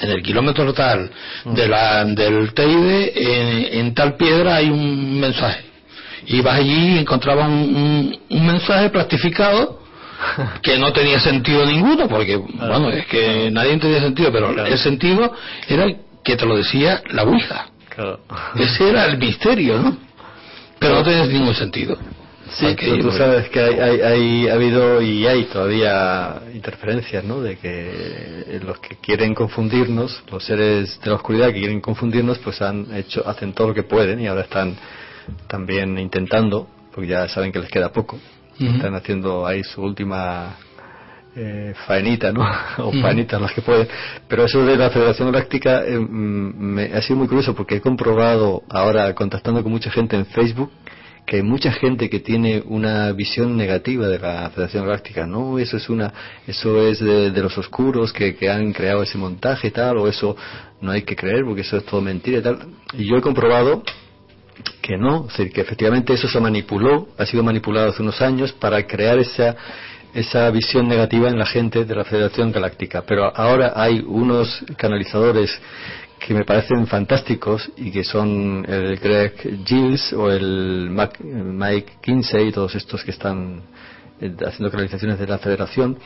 en el kilómetro tal de la, del Teide, en, en tal piedra hay un mensaje. Ibas allí y encontrabas un, un- un mensaje plastificado [laughs] que no tenía sentido ninguno, porque, bueno, es que nadie tenía sentido, pero el sentido era que te lo decía la Ouija. Ese era el misterio, ¿no? Pero no tenía ningún sentido. Sí, que tú, sabes que hay, hay, hay- ha habido y hay todavía interferencias, ¿no? De que eh, los que quieren confundirnos, los seres de la oscuridad que quieren confundirnos, pues han hecho, hacen todo lo que pueden y ahora están también intentando, porque ya saben que les queda poco, Están haciendo ahí su última eh, faenita, ¿no? [laughs] o faenitas las que pueden. Pero eso de la Federación Galáctica eh, mm, me ha sido muy curioso porque he comprobado ahora contactando con mucha gente en Facebook que hay mucha gente que tiene una visión negativa de la Federación Galáctica. No, eso es una, eso es de, de los oscuros que, que han creado ese montaje y tal, o eso no hay que creer porque eso es todo mentira y tal. Y yo he comprobado que no, es decir, que efectivamente eso se manipuló, ha sido manipulado hace unos años para crear esa esa visión negativa en la gente de la Federación Galáctica. Pero ahora hay unos canalizadores que me parecen fantásticos y que son el Greg Giles o el Mac- Mike Kinsey, todos estos que están eh, haciendo canalizaciones de la Federación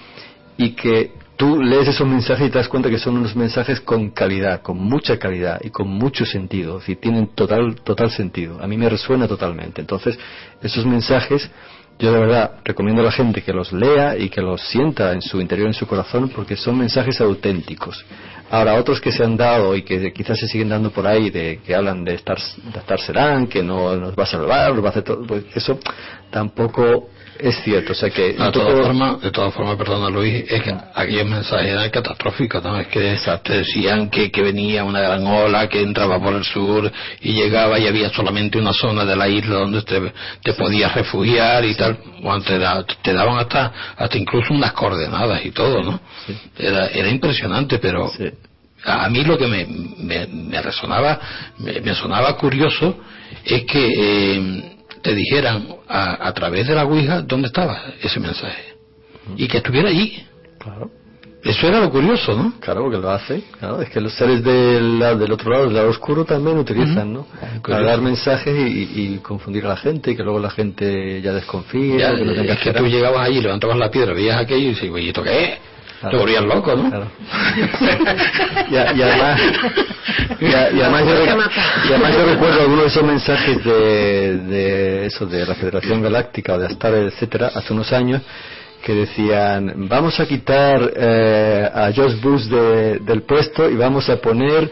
y que tú lees esos mensajes y te das cuenta que son unos mensajes con calidad, con mucha calidad y con mucho sentido, es decir, tienen total, total sentido. A mí me resuena totalmente. Entonces, esos mensajes, yo de verdad recomiendo a la gente que los lea y que los sienta en su interior, en su corazón, porque son mensajes auténticos. Ahora, otros que se han dado y que quizás se siguen dando por ahí, de que hablan de estar, de estar serán, que no nos va a salvar, nos va a hacer todo, pues eso tampoco es cierto. O sea que De todas formas, de todas formas, perdona Luis, es que aquellos mensajes eran catastróficos, ¿no? Es que te decían que, que venía una gran ola que entraba por el sur y llegaba y había solamente una zona de la isla donde te, te podías refugiar y tal. Bueno, te, da- te daban hasta, hasta incluso unas coordenadas y todo, ¿no? Sí. Era, era impresionante, pero Sí. a a mí lo que me, me, me resonaba, me, me sonaba curioso es que eh, te dijeran a, a través de la Ouija dónde estaba ese mensaje y que estuviera allí. Claro. Eso era lo curioso, ¿no? Claro, porque lo hace. Claro, es que los seres del, lado- del otro lado, del lado oscuro, también utilizan, ¿no? Para Curioso. dar mensajes y, y confundir a la gente y que luego la gente ya desconfíe. Ya, que no es que tú llegabas allí, levantabas la piedra, veías aquello y dices, oye, ¿esto qué es? Claro. Te volvías loco, ¿no? Claro. [laughs] y, además, y, además yo, y además recuerdo algunos de esos mensajes de, de eso de la Federación Galáctica o de Astar, etcétera, hace unos años que decían vamos a quitar eh, a George Bush de- del puesto y vamos a poner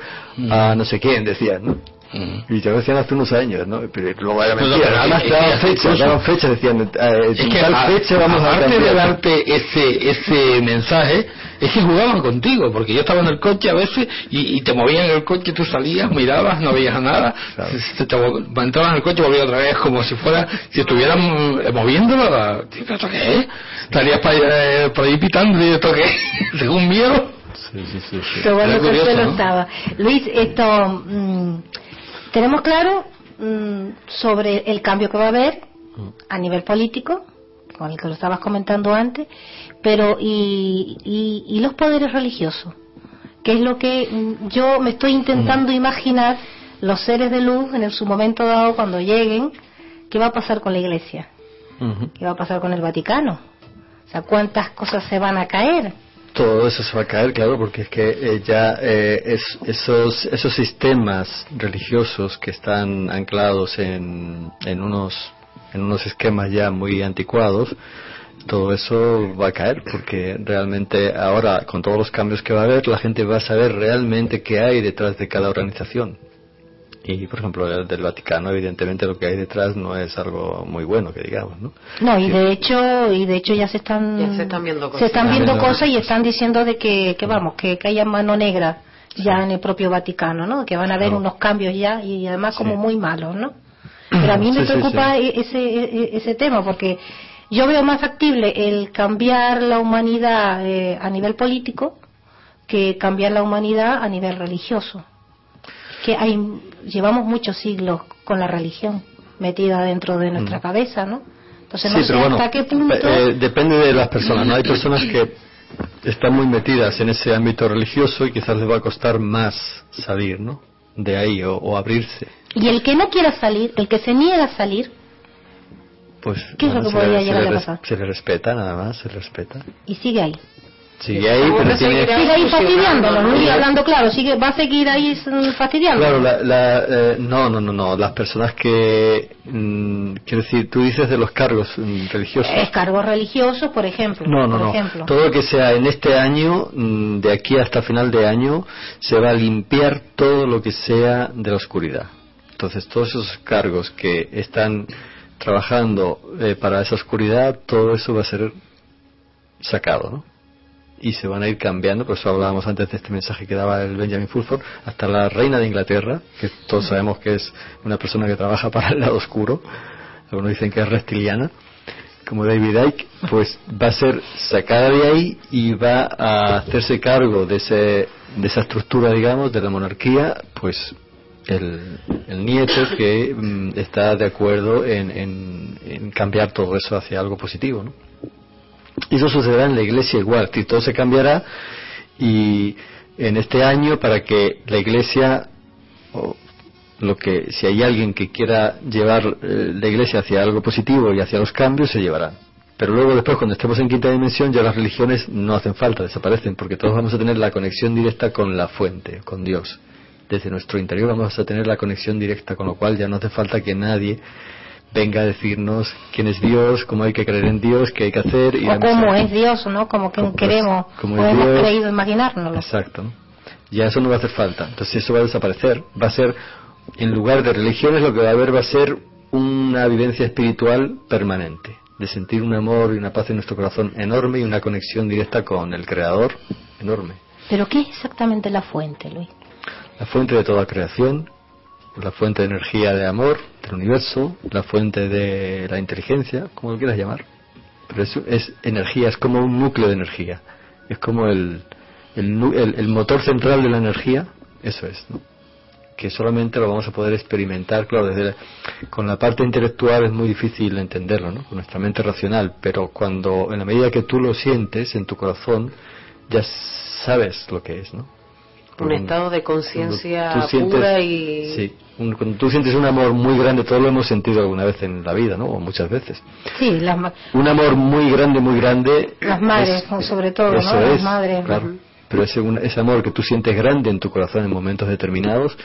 a no sé quién decían ¿no? Mm. y ya lo decían hace unos años ¿no? pero luego era No, no, mentira pero además es que- daban fechas incluso- daban fechas decían eh, Es que tal a- fecha vamos a aparte de darte ese ese mensaje, es que jugaban contigo, porque yo estaba en el coche a veces y, y te movían en el coche, tú salías, mirabas, no veías nada, Claro. se- te, entrabas en el coche y volvías otra vez como si fuera, si estuvieran eh, moviéndolo, la- ¿Tío, ¿esto qué es? Estarías para eh, por ahí pitando y esto qué es? [laughs] según miedo. sí, sí, sí, sí. Pero bueno, curioso, ¿no? estaba. Luis, esto mm, tenemos claro mm, sobre el cambio que va a haber a nivel político, con el que lo estabas comentando antes, pero y, y, y los poderes religiosos, que es lo que mm, yo me estoy intentando imaginar los seres de luz en el- su momento dado cuando lleguen, qué va a pasar con la Iglesia, qué va a pasar con el Vaticano, o sea, cuántas cosas se van a caer. Todo eso se va a caer, claro, porque es que eh, ya eh, es- esos, esos sistemas religiosos que están anclados en, en, unos, en unos esquemas ya muy anticuados, todo eso va a caer, porque realmente ahora, con todos los cambios que va a haber, la gente va a saber realmente qué hay detrás de cada organización. Y, por ejemplo, el del Vaticano, evidentemente lo que hay detrás no es algo muy bueno, que digamos, ¿no? No, y de hecho, y de hecho ya se están, Ya se están viendo cosas. se están viendo cosas y están diciendo de que, que vamos, que, que haya mano negra ya en el propio Vaticano, ¿no? Que van a haber Claro. unos cambios ya y además como Sí. muy malos, ¿no? Pero a mí me Sí, sí, preocupa e- ese, e- ese tema porque yo veo más factible el cambiar la humanidad eh, a nivel político que cambiar la humanidad a nivel religioso. Que hay, llevamos muchos siglos con la religión metida dentro de nuestra Mm. cabeza, ¿no? Entonces Sí, no sé pero bueno, hasta qué punto. eh, depende de las personas, ¿no? Hay personas que están muy metidas en ese ámbito religioso y quizás les va a costar más salir, ¿no? De ahí o, o abrirse. Y el que no quiera salir, el que se niega a salir Pues ¿Qué es lo que se podría llegar le a pasar? Se le respeta nada más, se le respeta. y sigue ahí. Sigue ahí, ¿Cómo pero tiene... Sigue ahí fastidiándolo, ¿no? Y hablando claro, sigue, va a seguir ahí fastidiándolo. Claro, la, la, eh, no, no, no, no. Las personas que, mm, quiero decir, tú dices de los cargos mm, religiosos. Es cargos religiosos, por ejemplo. No, no, por no. ejemplo. Todo lo que sea en este año, mm, de aquí hasta final de año, se va a limpiar todo lo que sea de la oscuridad. Entonces, todos esos cargos que están trabajando eh, para esa oscuridad, todo eso va a ser sacado, ¿no? Y se van a ir cambiando, por eso hablábamos antes de este mensaje que daba el Benjamin Fulford, hasta la reina de Inglaterra, que todos sabemos que es una persona que trabaja para el lado oscuro, algunos dicen que es reptiliana, como David Icke, pues va a ser sacada de ahí y va a hacerse cargo de, ese, de esa estructura, digamos, de la monarquía, pues el, el nieto que mm, está de acuerdo en, en- en cambiar todo eso hacia algo positivo, ¿no? Y eso sucederá en la iglesia igual, que todo se cambiará y en este año para que la iglesia o lo que si hay alguien que quiera llevar eh, la iglesia hacia algo positivo y hacia los cambios se llevarán pero luego después cuando estemos en quinta dimensión ya las religiones no hacen falta desaparecen porque todos vamos a tener la conexión directa con la fuente con Dios. Desde nuestro interior vamos a tener la conexión directa con lo cual ya no hace falta que nadie venga a decirnos quién es Dios cómo hay que creer en Dios qué hay que hacer y o cómo es Dios, ¿no? Como que queremos, como o hemos Dios. creído imaginárnoslo. Exacto. Ya eso no va a hacer falta. Entonces eso va a desaparecer. Va a ser, en lugar de religiones, lo que va a haber va a ser una vivencia espiritual permanente. De sentir un amor y una paz en nuestro corazón enorme y una conexión directa con el Creador enorme. Pero ¿qué es exactamente la fuente, Luis? La fuente de toda creación, la fuente de energía de amor del universo, la fuente de la inteligencia, como lo quieras llamar. Pero eso es energía, es como un núcleo de energía. Es como el, el, el motor central de la energía, eso es, ¿no? que solamente lo vamos a poder experimentar, claro, desde la- con la parte intelectual es muy difícil entenderlo, ¿no? con nuestra mente racional, pero cuando, en la medida que tú lo sientes en tu corazón, ya sabes lo que es, ¿no? Un estado de conciencia sientes- pura y... Sí, un- cuando tú sientes un amor muy grande, todos lo hemos sentido alguna vez en la vida, ¿no? O muchas veces. Sí, las, Un amor muy grande, muy grande. las madres, es- sobre todo, eso ¿no? Las es, madres. Claro. Pero ese, un- ese amor que tú sientes grande en tu corazón en momentos determinados,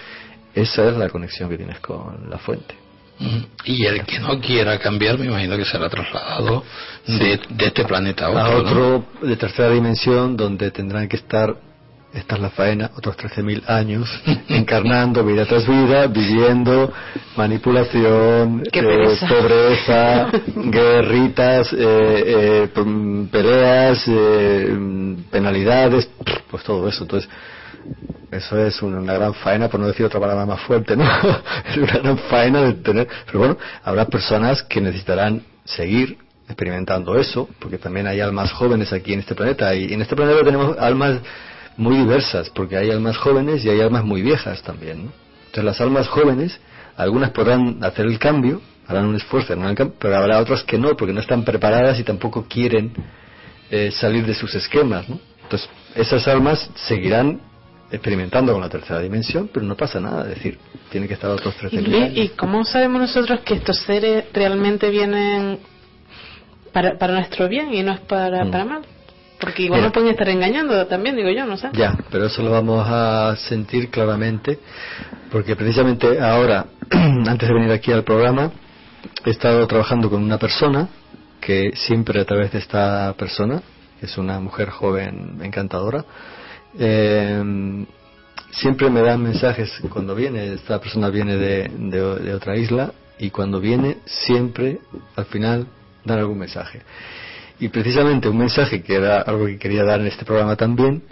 esa es la conexión que tienes con la fuente. Y el que no quiera cambiar, me imagino que será trasladado de, de este planeta a otro. a ¿no? otro de tercera dimensión donde tendrán que estar esta es la faena, otros 13.000 años, [laughs] encarnando vida tras vida, viviendo manipulación, eh, pobreza, [laughs] guerritas, eh, eh, peleas, eh, penalidades, pues todo eso. Entonces, eso es una gran faena, por no decir otra palabra más fuerte, ¿no? [laughs] es una gran faena de tener. Pero bueno, habrá personas que necesitarán seguir experimentando eso, porque también hay almas jóvenes aquí en este planeta. Y en este planeta tenemos almas muy diversas, porque hay almas jóvenes y hay almas muy viejas también. ¿no? Entonces, las almas jóvenes, algunas podrán hacer el cambio, harán un esfuerzo, harán el cambio, pero habrá otras que no, porque no están preparadas y tampoco quieren eh, salir de sus esquemas. ¿no? Entonces, esas almas seguirán experimentando con la tercera dimensión, pero no pasa nada, es decir, tiene que estar otros ¿Y, 13.000 Luis, años. ¿Y cómo sabemos nosotros que estos seres realmente vienen para, para nuestro bien y no es para, Mm. para mal? Porque igual Mira. nos pueden estar engañando también, digo yo, no sé. Ya, pero eso lo vamos a sentir claramente, porque precisamente ahora, [clears throat] antes de venir aquí al programa, he estado trabajando con una persona que siempre a través de esta persona, que es una mujer joven encantadora, eh, siempre me dan mensajes cuando viene, esta persona viene de, de- de otra isla y cuando viene siempre al final dan algún mensaje. Y precisamente un mensaje que era algo que quería dar en este programa también,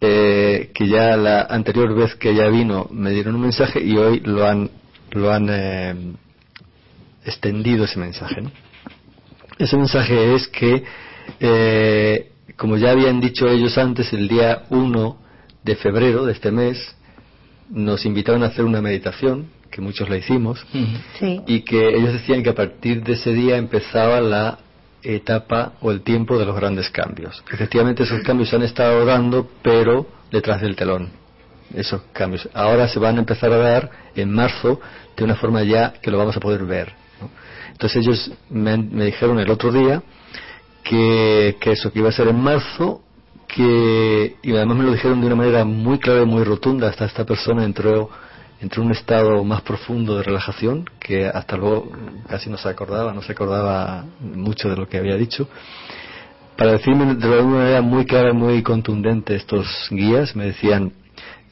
eh, que ya la anterior vez que ella vino me dieron un mensaje y hoy lo han, lo han eh, extendido ese mensaje. ¿no? Ese mensaje es que, eh, como ya habían dicho ellos antes, el día 1 de febrero de este mes nos invitaron a hacer una meditación, que muchos la hicimos. Sí. y que ellos decían que a partir de ese día empezaba la etapa o el tiempo de los grandes cambios. Efectivamente esos cambios se han estado dando, pero detrás del telón. Esos cambios. Ahora se van a empezar a dar en marzo de una forma ya que lo vamos a poder ver. Entonces ellos me, me dijeron el otro día que, que eso, que iba a ser en marzo, que, y además me lo dijeron de una manera muy clara y muy rotunda, hasta esta persona entró, entró en un estado más profundo de relajación, que hasta luego casi no se acordaba, no se acordaba mucho de lo que había dicho. Para decirme de alguna manera muy clara muy contundente estos guías, me decían,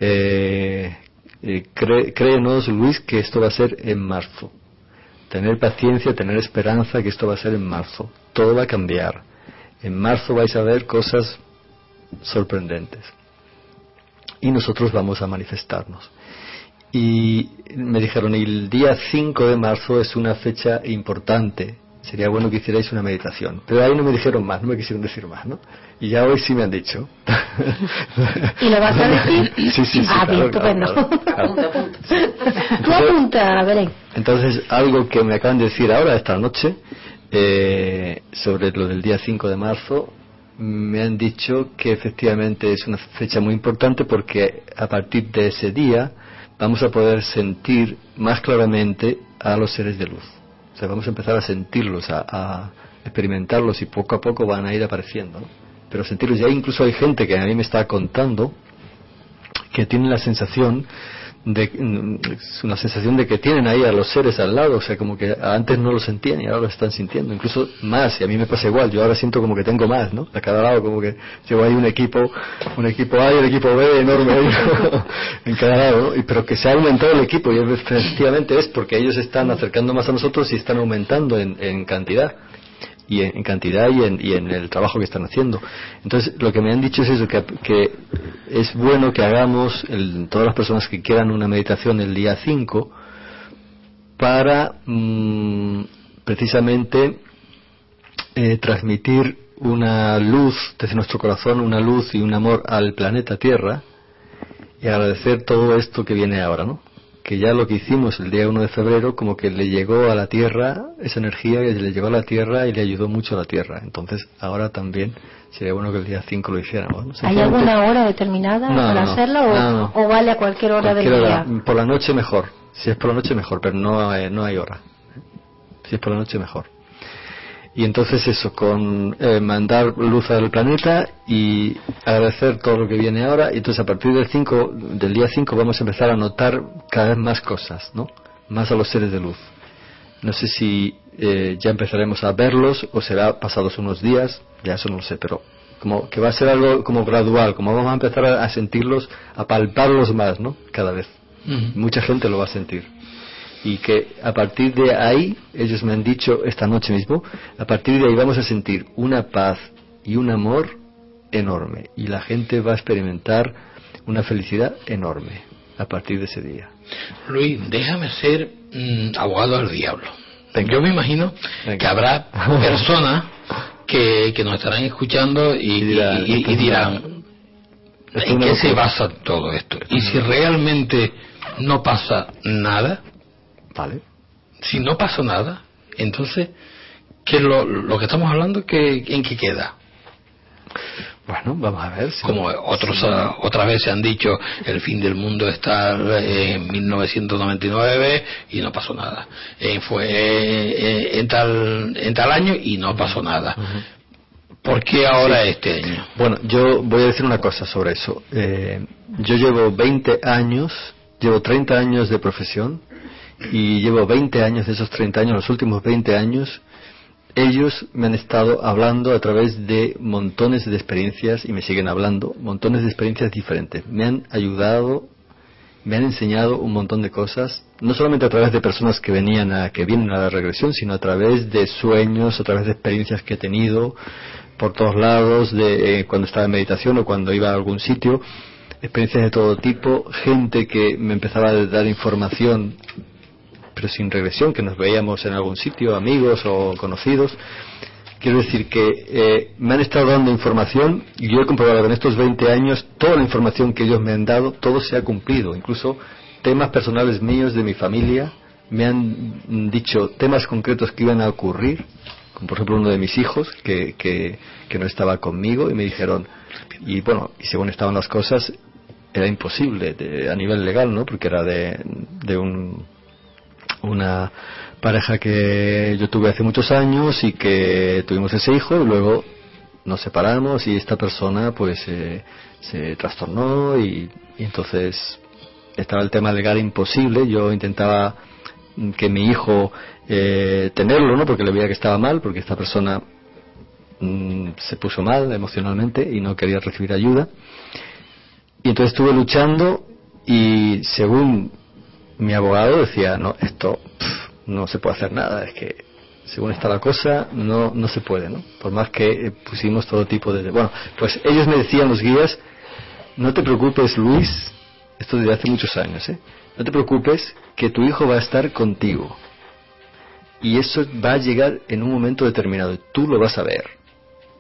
eh, eh, cré- créenos Luis que esto va a ser en marzo tener paciencia, tener esperanza que esto va a ser en marzo. Todo va a cambiar. En marzo vais a ver cosas sorprendentes. Y nosotros vamos a manifestarnos. Y me dijeron, el día 5 de marzo es una fecha importante. Sería bueno que hicierais una meditación. Pero ahí no me dijeron más, no me quisieron decir más, ¿no? Y ya hoy sí me han dicho. ¿Y lo vas a [laughs] decir? Sí, sí, sí. Ah, bien, claro, claro, estupendo. claro, claro. Tú apunta, Belén. Entonces, algo que me acaban de decir ahora, esta noche, eh, sobre lo del día 5 de marzo, me han dicho que efectivamente es una fecha muy importante porque a partir de ese día vamos a poder sentir más claramente a los seres de luz. O sea, vamos a empezar a sentirlos, a, experimentarlos y poco a poco van a ir apareciendo. ¿no? Pero sentirlos, ya incluso hay gente que a mí me está contando que tienen la sensación de una sensación de que tienen ahí a los seres al lado, o sea, como que antes no lo sentían y ahora lo están sintiendo, incluso más, y a mí me pasa igual, yo ahora siento como que tengo más, ¿no? A cada lado, como que llevo ahí un equipo, un equipo A y el equipo B enorme ahí, [laughs] en cada lado, ¿no? Y, pero que se ha aumentado el equipo y efectivamente es porque ellos están acercando más a nosotros y están aumentando en, en cantidad y en, cantidad y en, y en el trabajo que están haciendo. Entonces, lo que me han dicho es eso, que, que es bueno que hagamos, el- todas las personas que quieran una meditación el día 5, para mm, precisamente eh, transmitir una luz desde nuestro corazón, una luz y un amor al planeta Tierra y agradecer todo esto que viene ahora, ¿no? Que ya lo que hicimos el día 1 de febrero, como que le llegó a la Tierra esa energía, que le llegó a la Tierra y le ayudó mucho a la Tierra. Entonces, ahora también sería bueno que el día 5 lo hiciéramos. ¿no? ¿Hay alguna hora determinada No, para no, hacerla o, vale a cualquier hora Cualquier del hora. día? Por la noche mejor. Si es por la noche mejor, pero no, eh, no hay hora. Si es por la noche mejor. Y entonces eso, con eh, mandar luz al planeta y agradecer todo lo que viene ahora. Y entonces a partir del 5, del día 5 vamos a empezar a notar cada vez más cosas, ¿no? Más a los seres de luz. No sé si eh, ya empezaremos a verlos o será pasados unos días, ya eso no lo sé, pero como que va a ser algo como gradual, como vamos a empezar a, a sentirlos, a palparlos más, ¿no? Cada vez. Mucha gente lo va a sentir. Y que a partir de ahí, ellos me han dicho esta noche mismo, a partir de ahí vamos a sentir una paz y un amor enorme. Y la gente va a experimentar una felicidad enorme a partir de ese día. Luis, déjame ser mm, abogado del diablo. Venga. Yo me imagino Venga. que habrá [laughs] personas que, que nos estarán escuchando y, Y dirán, y- y- ¿en qué se basa todo esto? Y si realmente no pasa nada, Vale. si no pasa nada, entonces, ¿qué es lo, lo que estamos hablando? ¿qué, ¿En qué queda? Bueno, vamos a ver. si- Como otros si- ah, otras veces han dicho, el fin del mundo está en 1999 y no pasó nada. Eh, fue eh, en tal en tal año y no pasó nada. ¿Por qué ahora este año? Bueno, yo voy a decir una cosa sobre eso. Eh, yo llevo 20 años, llevo 30 años de profesión y llevo 20 años de esos 30 años, los últimos 20 años, ellos me han estado hablando a través de montones de experiencias y me siguen hablando, montones de experiencias diferentes. Me han ayudado me han enseñado un montón de cosas, no solamente a través de personas que venían a, que vienen a la regresión, sino a través de sueños, a través de experiencias que he tenido por todos lados, de eh, cuando estaba en meditación o cuando iba a algún sitio, experiencias de todo tipo, gente que me empezaba a dar información, pero sin regresión, que nos veíamos en algún sitio, amigos o conocidos. Quiero decir que eh, me han estado dando información y yo he comprobado que en estos 20 años toda la información que ellos me han dado, todo se ha cumplido. Incluso temas personales míos de mi familia me han dicho temas concretos que iban a ocurrir, como por ejemplo uno de mis hijos que, que, no estaba conmigo y me dijeron, y bueno, y según estaban las cosas, era imposible de- a nivel legal, ¿no? Porque era de, de un, una pareja que yo tuve hace muchos años y que tuvimos ese hijo y luego nos separamos y esta persona pues eh, se trastornó y, y entonces estaba el tema legal imposible. Yo intentaba mm, que mi hijo eh, tenerlo no porque le veía que estaba mal porque esta persona mm, se puso mal emocionalmente y no quería recibir ayuda. Y entonces estuve luchando y según mi abogado decía, no, esto no se puede hacer nada, es que según está la cosa, no, no se puede, ¿no? Por más que eh, pusimos todo tipo de... Bueno, pues ellos me decían, los guías, no te preocupes, Luis, esto desde hace muchos años, ¿eh? No te preocupes, que tu hijo va a estar contigo. Y eso va a llegar en un momento determinado, tú lo vas a ver.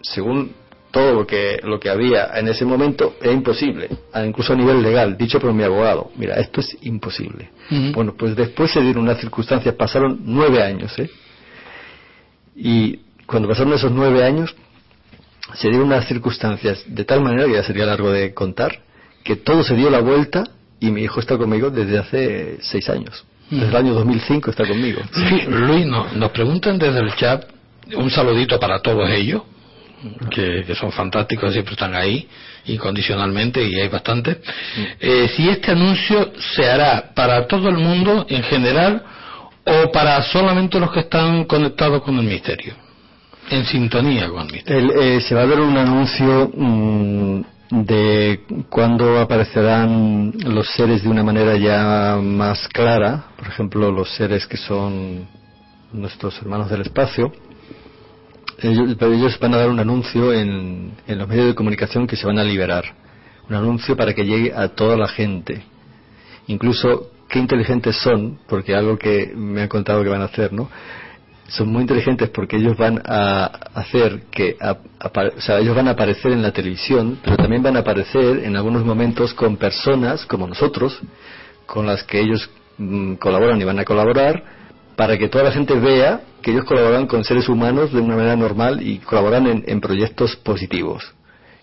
Según todo lo que, lo que había en ese momento, es imposible, incluso a nivel legal, dicho por mi abogado. Mira, esto es imposible. Bueno, pues después se dieron unas circunstancias, pasaron nueve años, ¿eh? Y cuando pasaron esos nueve años, se dieron unas circunstancias de tal manera, que ya sería largo de contar, que todo se dio la vuelta y mi hijo está conmigo desde hace seis años. Desde el año 2005 está conmigo. Sí, Luis, no- nos preguntan desde el chat, un saludito para todos ellos, que, son fantásticos, siempre están ahí, incondicionalmente, y hay bastantes. Eh, si este anuncio se hará para todo el mundo en general o para solamente los que están conectados con el misterio, en sintonía con el misterio. Eh, se va a ver un anuncio mm, de cuándo aparecerán los seres de una manera ya más clara, por ejemplo, los seres que son nuestros hermanos del espacio. Ellos, pero ellos van a dar un anuncio en, los medios de comunicación que se van a liberar. Un anuncio para que llegue a toda la gente. Incluso qué inteligentes son, porque algo que me han contado que van a hacer, ¿no? son muy inteligentes porque ellos van a hacer que a- o sea, ellos van a aparecer en la televisión pero también van a aparecer en algunos momentos con personas como nosotros con las que ellos mm, colaboran y van a colaborar para que toda la gente vea que ellos colaboran con seres humanos de una manera normal y colaboran en, proyectos positivos.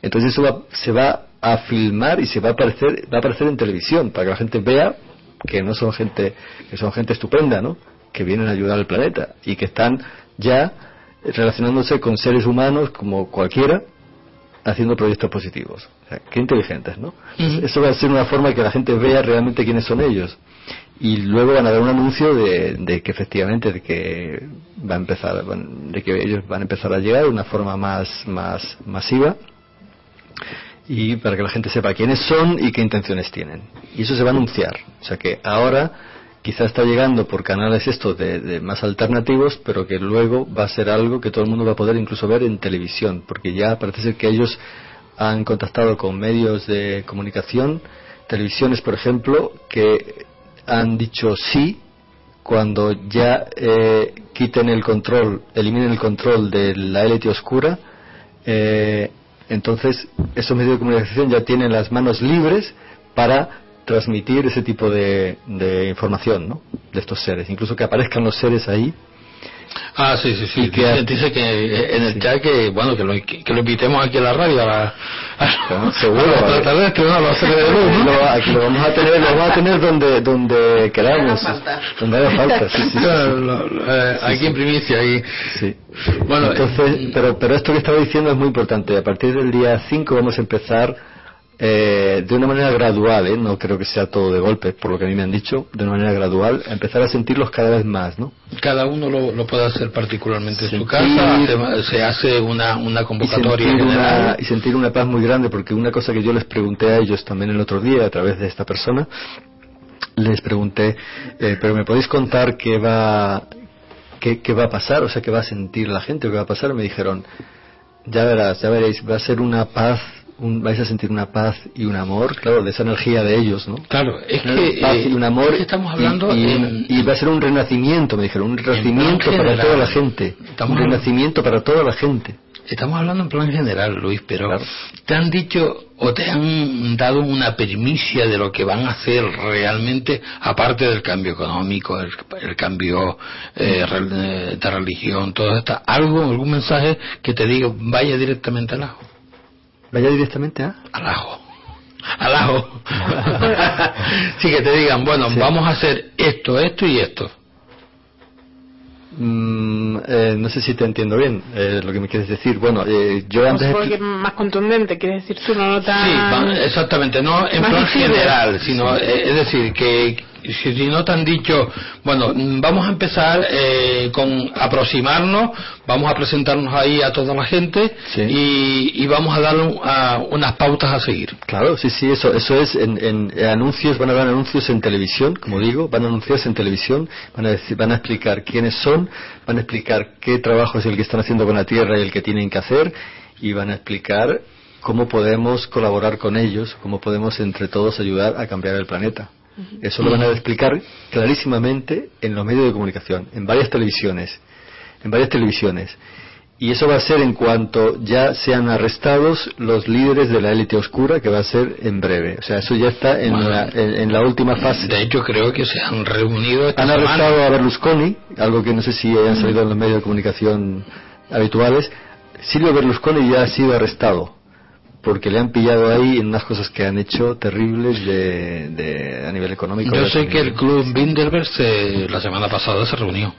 Entonces eso va- se va a filmar y se va a aparecer va a aparecer en televisión para que la gente vea que no son gente que son gente estupenda no que vienen a ayudar al planeta y que están ya relacionándose con seres humanos como cualquiera haciendo proyectos positivos. O sea, qué inteligentes no eso va a ser una forma que la gente vea realmente quiénes son ellos. Y luego van a dar un anuncio de, de que efectivamente de que va a empezar van- de que ellos van a empezar a llegar de una forma más más masiva. Y para que la gente sepa quiénes son y qué intenciones tienen. Y eso se va a anunciar. O sea que ahora quizá está llegando por canales estos de, de más alternativos, pero que luego va a ser algo que todo el mundo va a poder incluso ver en televisión, porque ya parece ser que ellos han contactado con medios de comunicación, televisiones por ejemplo, que han dicho sí cuando ya eh, quiten el control, eliminen el control de la élite oscura, eh, entonces esos medios de comunicación ya tienen las manos libres para transmitir ese tipo de, de información, ¿no? De estos seres, incluso que aparezcan los seres ahí. Ah, sí, sí, sí. Y que- Dice, dice que en el Sí. chat que, bueno, que lo, que lo invitemos aquí a la radio a la, a, seguro, a vale. extraterrestres, ¿no? De luz, ¿no? Lo, aquí lo vamos a tener, lo vamos a tener donde, donde queramos, donde haga falta. Sí, sí, sí, Claro, sí. lo- lo- eh, aquí en primicia, ahí. Sí. Bueno, Entonces, eh, pero, pero esto que estaba diciendo es muy importante. A partir del día 5 vamos a empezar eh, de una manera gradual, ¿eh? no creo que sea todo de golpe, por lo que a mí me han dicho, de una manera gradual, empezar a sentirlos cada vez más, ¿no? cada uno lo, lo puede hacer particularmente en su casa, se hace una, una y convocatoria sentir, general. una, y sentir una paz muy grande, porque una cosa que yo les pregunté a ellos también el otro día a través de esta persona les pregunté, eh, pero ¿me podéis contar qué va, qué, qué va a pasar? O sea, ¿qué va a sentir la gente? ¿Qué va a pasar? Me dijeron, ya verás, ya veréis, va a ser una paz, un- vais a sentir una paz y un amor, claro, de esa energía de ellos, ¿no? Claro, es Una que, paz eh, y un amor. es que estamos hablando y, y- en- y va a ser un renacimiento, me dijeron, un renacimiento para general. toda la gente. Estamos un renacimiento para toda la gente. Estamos hablando en plan general, Luis, pero Claro. ¿te han dicho o te han dado una primicia de lo que van a hacer realmente, aparte del cambio económico, el, el cambio eh, eh, de religión, todo esto? ¿Algo, algún mensaje que te diga vaya directamente al ajo? Vaya directamente a... Al ajo. Al ajo. [laughs] sí, que te digan, bueno, Sí. vamos a hacer esto, esto y esto. Mm, eh, no sé si te entiendo bien eh, lo que me quieres decir. Bueno, eh, yo O antes... que más contundente, quieres decir tú, no, no tan... Sí, exactamente, no en plan general, sino eh, es decir, que si, si no te han dicho, bueno, vamos a empezar eh, con aproximarnos, vamos a presentarnos ahí a toda la gente Sí. y, y vamos a dar un- a unas pautas a seguir. Claro, sí, sí, eso, eso es en, en- en anuncios, van a dar anuncios en televisión, como digo, van a anunciarse en televisión, van a, decir, van a explicar quiénes son, van a explicar qué trabajo es el que están haciendo con la Tierra y el que tienen que hacer, y van a explicar cómo podemos colaborar con ellos, cómo podemos entre todos ayudar a cambiar el planeta. Eso lo van a explicar clarísimamente en los medios de comunicación, en varias televisiones, en varias televisiones. Y eso va a ser en cuanto ya sean arrestados los líderes de la élite oscura, que va a ser en breve. O sea, eso ya está en, Bueno. la, en, en la última fase. De hecho, creo que se han reunido esta Han semana. arrestado a Berlusconi, algo que no sé si hayan salido en los medios de comunicación habituales. Silvio Berlusconi ya ha sido arrestado porque le han pillado ahí en unas cosas que han hecho terribles de, de- a nivel económico. Yo sé que el club Bilderberg se- la semana pasada se reunió.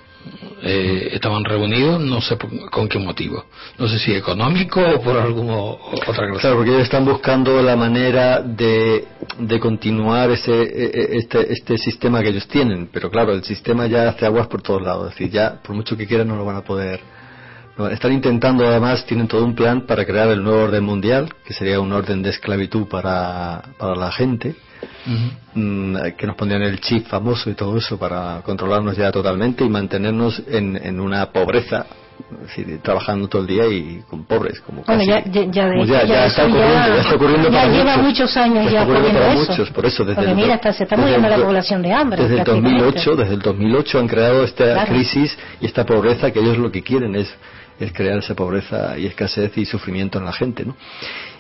Eh, estaban reunidos, no sé por- con qué motivo. No sé si económico o por alguna otra razón. Claro, porque ellos están buscando la manera de, de continuar ese, e- e- este, este sistema que ellos tienen. Pero claro, el sistema ya hace aguas por todos lados. Es decir, ya por mucho que quieran no lo van a poder. No, están intentando además, tienen todo un plan para crear el nuevo orden mundial, que sería un orden de esclavitud para, para la gente. Mm, que nos pondrían el chip famoso y todo eso para controlarnos ya totalmente y mantenernos en, en una pobreza, trabajando todo el día y con pobres, como Bueno, casi- ya, ya, ya, de como hecho, ya, ya está ocurriendo, ya, está ocurriendo ya para lleva muchos, muchos años ya ocurriendo para eso. muchos, por eso desde Porque el mira, hasta se está desde muriendo el la población de hambre. Desde el prácticamente. 2008, desde el 2008 han creado esta Claro. crisis y esta pobreza que ellos lo que quieren es es crear esa pobreza y escasez y sufrimiento en la gente, ¿no?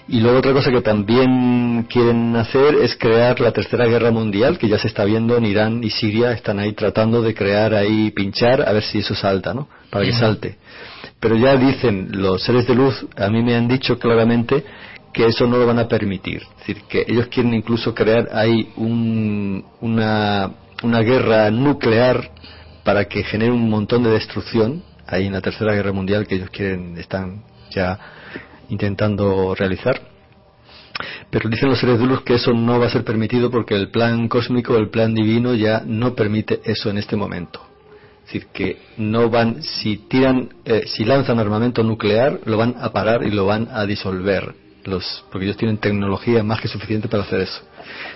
Y luego otra cosa que también quieren hacer es crear la tercera guerra mundial, que ya se está viendo en Irán y Siria, están ahí tratando de crear ahí, pinchar, a ver si eso salta, ¿no? Para que salte. Pero ya dicen los seres de luz, a mí me han dicho claramente que eso no lo van a permitir. Es decir, que ellos quieren incluso crear ahí un- una, una guerra nuclear para que genere un montón de destrucción ahí en la tercera guerra mundial que ellos quieren, están ya intentando realizar. Pero dicen los seres luz que eso no va a ser permitido porque el plan cósmico, el plan divino ya no permite eso en este momento. Es decir, que no van, si tiran, eh, si lanzan armamento nuclear, lo van a parar y lo van a disolver. Los, porque ellos tienen tecnología más que suficiente para hacer eso.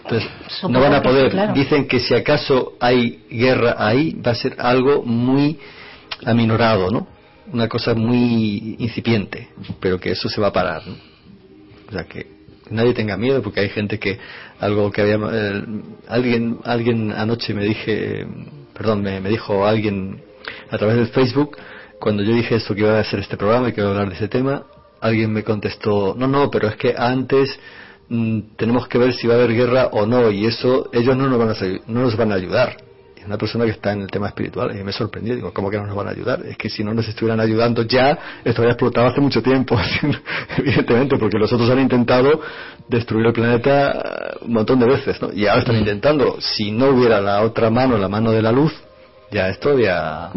Entonces, no van a poder. Dicen que si acaso hay guerra ahí, va a ser algo muy aminorado, ¿no? Una cosa muy incipiente, pero que eso se va a parar, ¿no? O sea, que nadie tenga miedo porque hay gente que algo que había eh, alguien alguien anoche me dije perdón me, dijo alguien a través de Facebook cuando yo dije esto que iba a hacer este programa y que iba a hablar de ese tema alguien me contestó no no pero es que antes mm, tenemos que ver si va a haber guerra o no y eso ellos no nos van a no nos van a ayudar una persona que está en el tema espiritual y me sorprendió digo cómo que no nos van a ayudar es que si no nos estuvieran ayudando ya esto habría explotado hace mucho tiempo [laughs] evidentemente porque los otros han intentado destruir el planeta eh, un montón de veces ¿no? y ahora están intentando si no hubiera la otra mano la mano de la luz ya esto había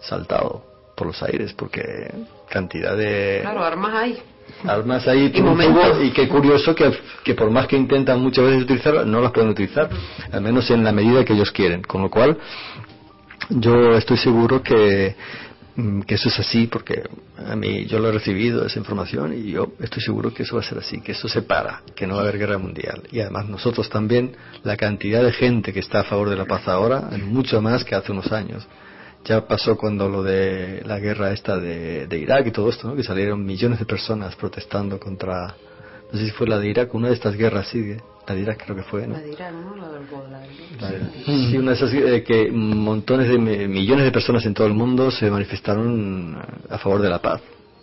saltado por los aires porque cantidad de Claro, armas hay. Armas ahí un tubo, y qué curioso que, que por más que intentan muchas veces utilizarlas no las pueden utilizar al menos en la medida que ellos quieren con lo cual yo estoy seguro que mm, que eso es así porque a mí yo lo he recibido esa información y yo estoy seguro que eso va a ser así, que eso se para, que no va a haber guerra mundial. Y además nosotros también, la cantidad de gente que está a favor de la paz ahora es mucho más que hace unos años. Ya pasó cuando lo de la guerra esta de, de Irak y todo esto, ¿no? que salieron millones de personas protestando contra, no sé si fue la de Irak, una de estas guerras, sí, ¿eh? la de Irak creo que fue, ¿no? La dirán, ¿no? La del Golan. Sí, una de esas eh, que montones de mi- millones de personas en todo el mundo se manifestaron a favor de la paz.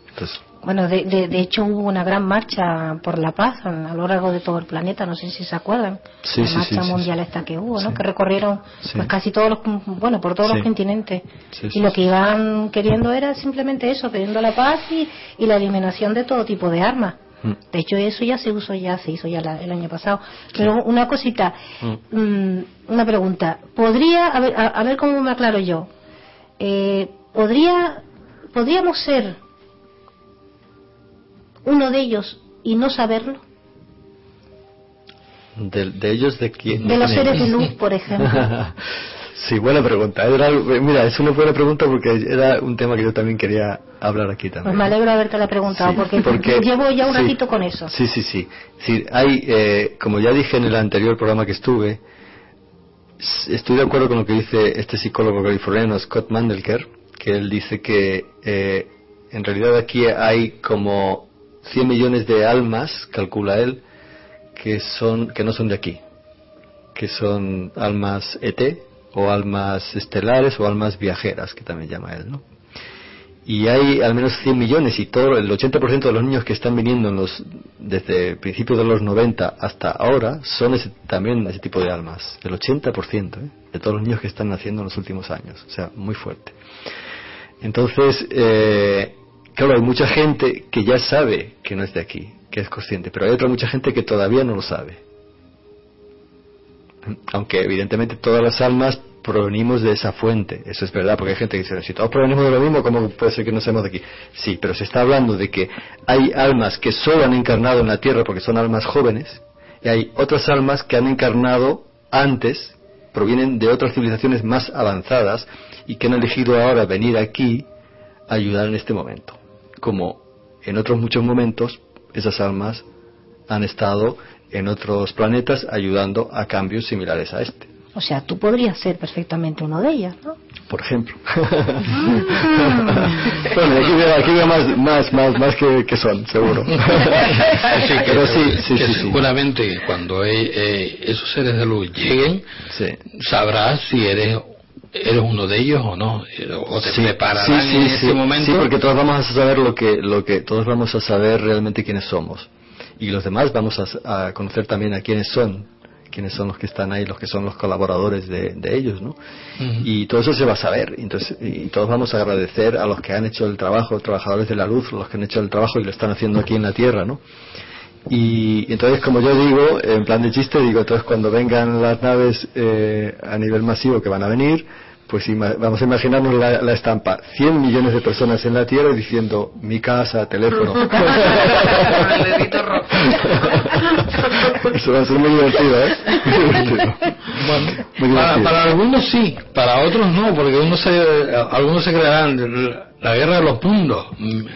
Entonces, Bueno, de, de, de hecho hubo una gran marcha por la paz a lo largo de todo el planeta, no sé si se acuerdan. Sí, la sí, marcha sí, mundial esta que hubo, ¿no? Que recorrieron pues casi todos los, bueno, por todos los continentes. Y lo que iban queriendo era simplemente eso, pidiendo la paz y, y la eliminación de todo tipo de armas. Mm. De hecho, eso ya se usó ya, se hizo ya la- el año pasado. Pero una cosita, mm, una pregunta. ¿Podría, a ver, a, a ver cómo me aclaro yo, eh, ¿podría, podríamos ser uno de ellos y no saberlo? de, de ellos, ¿de quién? De los seres de luz, por [laughs] ejemplo. sí, buena pregunta. Era algo- mira, es una buena pregunta porque era un tema que yo también quería hablar aquí también. Pues me alegro de haberte la preguntado, Sí, porque, porque- llevo ya un sí. ratito con eso. Sí, sí, sí. Sí, hay, eh, como ya dije en el anterior programa que estuve, estoy de acuerdo con lo que dice este psicólogo californiano Scott Mandelker, que él dice que eh, en realidad aquí hay como 100 millones de almas, calcula él, que son que no son de aquí, que son almas ET o almas estelares o almas viajeras, que también llama él, ¿no? y hay al menos 100 millones y todo el 80% de los niños que están viniendo en los desde principios de los 90 hasta ahora son también ese tipo de almas el 80% ¿eh? de todos los niños que están naciendo en los últimos años o sea muy fuerte entonces eh, claro hay mucha gente que ya sabe que no es de aquí que es consciente pero hay otra mucha gente que todavía no lo sabe aunque evidentemente todas las almas provenimos de esa fuente, eso es verdad, porque hay gente que dice, si todos provenimos de lo mismo, ¿cómo puede ser que no seamos de aquí? Sí, pero se está hablando de que hay almas que solo han encarnado en la Tierra porque son almas jóvenes, y hay otras almas que han encarnado antes, provienen de otras civilizaciones más avanzadas, y que han elegido ahora venir aquí a ayudar en este momento. Como en otros muchos momentos, esas almas han estado en otros planetas ayudando a cambios similares a este. O sea, tú podrías ser perfectamente uno de ellas, ¿no? por ejemplo. [laughs] bueno, aquí veo, aquí veo más, más, más, más que, que son, seguro. [laughs] Sí, que, Pero sí, sí, que sí, sí. seguramente cuando eh, esos seres de luz lleguen, Sí. sabrás si eres eres uno de ellos o no, o te Sí, prepararán sí, sí, en ese momento. Sí, porque todos vamos a saber lo que, lo que, todos vamos a saber realmente quiénes somos. Y los demás vamos a, a conocer también a quiénes son, quiénes son los que están ahí, los que son los colaboradores de, de ellos, ¿no? Y todo eso se va a saber. Entonces, y todos vamos a agradecer a los que han hecho el trabajo, trabajadores de la luz, los que han hecho el trabajo y lo están haciendo aquí en la Tierra, ¿no? Y entonces, como yo digo, en plan de chiste, digo, entonces cuando vengan las naves eh, a nivel masivo que van a venir, pues ima- vamos a imaginarnos la, la estampa, 100 millones de personas en la Tierra diciendo, mi casa, teléfono. El dedito rojo. Eso va a ser muy divertido, ¿eh? Muy [laughs] divertido. Bueno, Muy para, divertido. para algunos sí, para otros no, porque unos se, algunos se crearán la guerra de los mundos.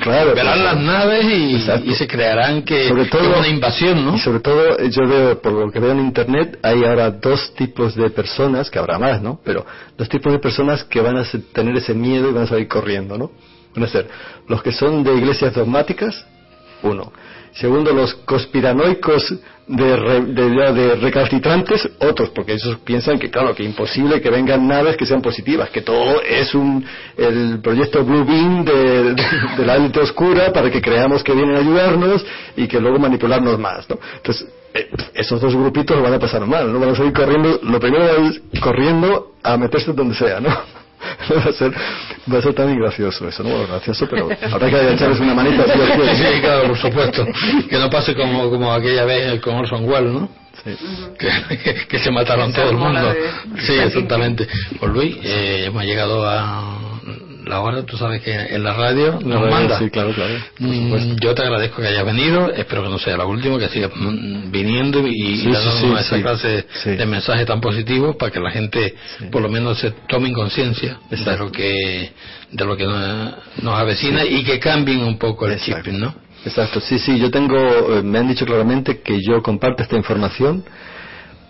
Claro, Verán claro. las naves y, se crearán que, Sobre todo- que es una invasión, ¿no? Y sobre todo, eh, yo veo, por lo que veo en Internet, hay ahora dos tipos de personas, que habrá más, ¿no? Pero dos tipos de personas que van a tener ese miedo y van a salir corriendo, ¿no? Van a ser los que son de iglesias dogmáticas, uno. Segundo, los conspiranoicos de, re- de, recalcitrantes, otros, porque ellos piensan que, claro, que imposible que vengan naves que sean positivas, que todo es un el proyecto Blue Beam de la élite oscura para que creamos que vienen a ayudarnos y que luego manipularnos más, ¿no? Entonces, eh, esos dos grupitos lo van a pasar mal, ¿no? Van a salir corriendo, lo primero es corriendo a meterse donde sea, ¿no? [laughs] va a ser va a ser también gracioso eso no bueno, gracioso pero habrá que echarles una manita si. Sí, claro, por supuesto. Que no pase como, como aquella vez con Orson Welles, ¿no? Sí. Que, que se mataron todo el mundo. Sí, exactamente. Pues Luis, eh, hemos llegado a la hora, tú sabes que en la radio La nos radio, manda. sí, claro, claro, Mm, yo te agradezco que hayas venido, espero que no sea la última, que sigas mm, viniendo y, Sí, dándonos sí, esa clase de mensajes tan positivos para que la gente por lo menos se tome conciencia de lo que de lo que nos, nos avecina y que cambien un poco el Exacto. chip, ¿no? Exacto, sí, sí, yo tengo, eh, me han dicho claramente que yo comparto esta información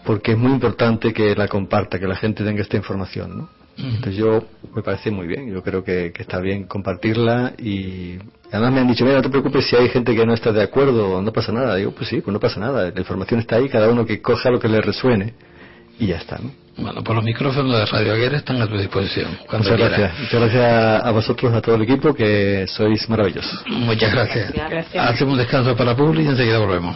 porque es muy importante que la comparta, que la gente tenga esta información, ¿no? Entonces yo me parece muy bien, yo creo que, que está bien compartirla y además me han dicho, mira, no te preocupes si hay gente que no está de acuerdo, no pasa nada. Digo, pues sí, pues no pasa nada, la información está ahí, cada uno que coja lo que le resuene y ya está, ¿no? Bueno, pues los micrófonos de Radio Aguera están a tu disposición. Cuando Muchas quieras. gracias. Muchas gracias a vosotros, a todo el equipo, que sois maravillosos. Muchas gracias. Gracias. Hacemos un descanso para Publi y enseguida volvemos.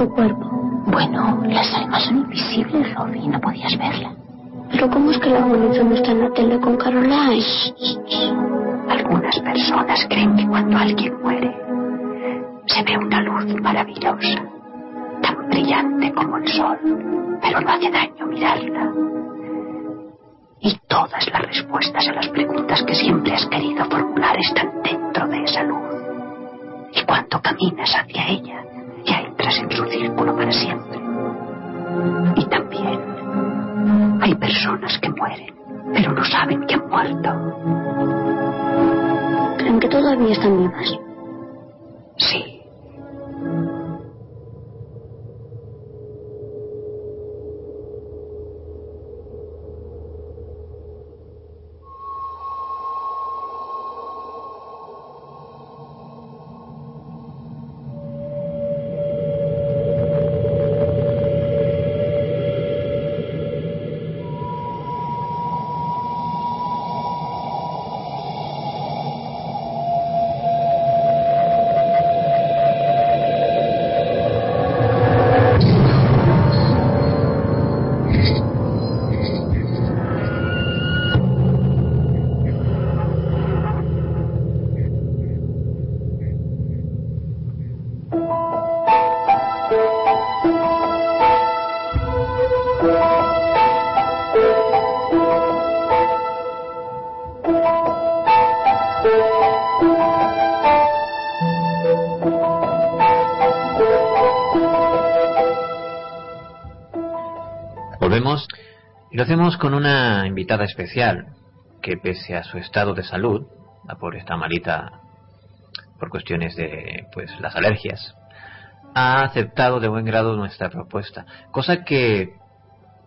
Su cuerpo. Bueno, las almas son invisibles, Robbie, no podías verla. Pero ¿cómo es que la evolución no está en la tele con Caroline? Algunas personas creen que cuando alguien muere se ve una luz maravillosa, tan brillante como el sol, pero no hace daño mirarla. Y todas las respuestas a las preguntas que siempre has querido formular están dentro de esa luz. Y cuando caminas hacia ella, personas que mueren, pero no saben que han muerto. ¿Creen que todavía están vivas? Hacemos con una invitada especial que pese a su estado de salud, la pobre está malita por cuestiones de pues las alergias, ha aceptado de buen grado nuestra propuesta, cosa que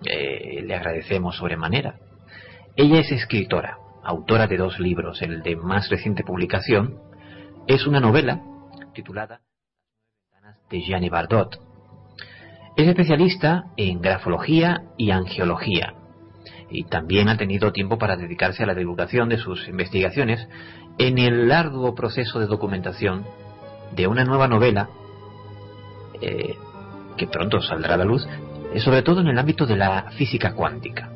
eh, le agradecemos sobremanera. Ella es escritora, autora de dos libros, el de más reciente publicación es una novela titulada de Gianni Bardot. Es especialista en grafología y angiología y también ha tenido tiempo para dedicarse a la divulgación de sus investigaciones en el arduo proceso de documentación de una nueva novela eh, que pronto saldrá a la luz, sobre todo en el ámbito de la física cuántica.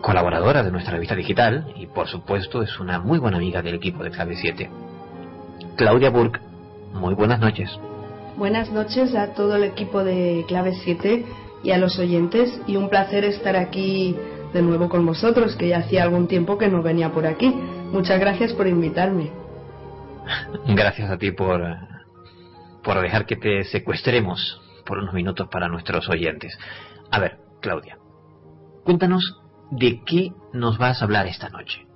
Colaboradora de nuestra revista digital y por supuesto es una muy buena amiga del equipo de Clave 7. Claudia Burke, muy buenas noches. Buenas noches a todo el equipo de Clave 7 y a los oyentes y un placer estar aquí de nuevo con vosotros, que ya hacía algún tiempo que no venía por aquí. Muchas gracias por invitarme. Gracias a ti por, por dejar que te secuestremos por unos minutos para nuestros oyentes. A ver, Claudia, cuéntanos de qué nos vas a hablar esta noche.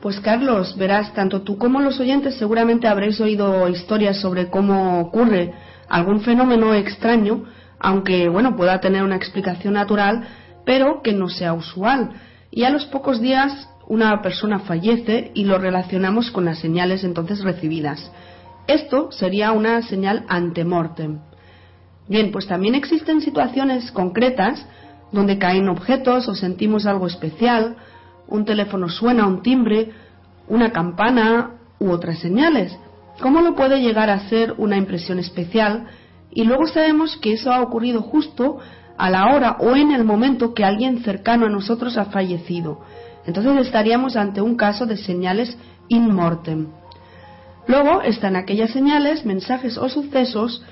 Pues Carlos, verás, tanto tú como los oyentes seguramente habréis oído historias sobre cómo ocurre algún fenómeno extraño, aunque bueno, pueda tener una explicación natural, pero que no sea usual. Y a los pocos días una persona fallece y lo relacionamos con las señales entonces recibidas. Esto sería una señal antemortem. Bien, pues también existen situaciones concretas donde caen objetos o sentimos algo especial, un teléfono suena, un timbre, una campana u otras señales. ¿Cómo lo puede llegar a ser una impresión especial? Y luego sabemos que eso ha ocurrido justo a la hora o en el momento que alguien cercano a nosotros ha fallecido. Entonces estaríamos ante un caso de señales in mortem. Luego están aquellas señales, mensajes o sucesos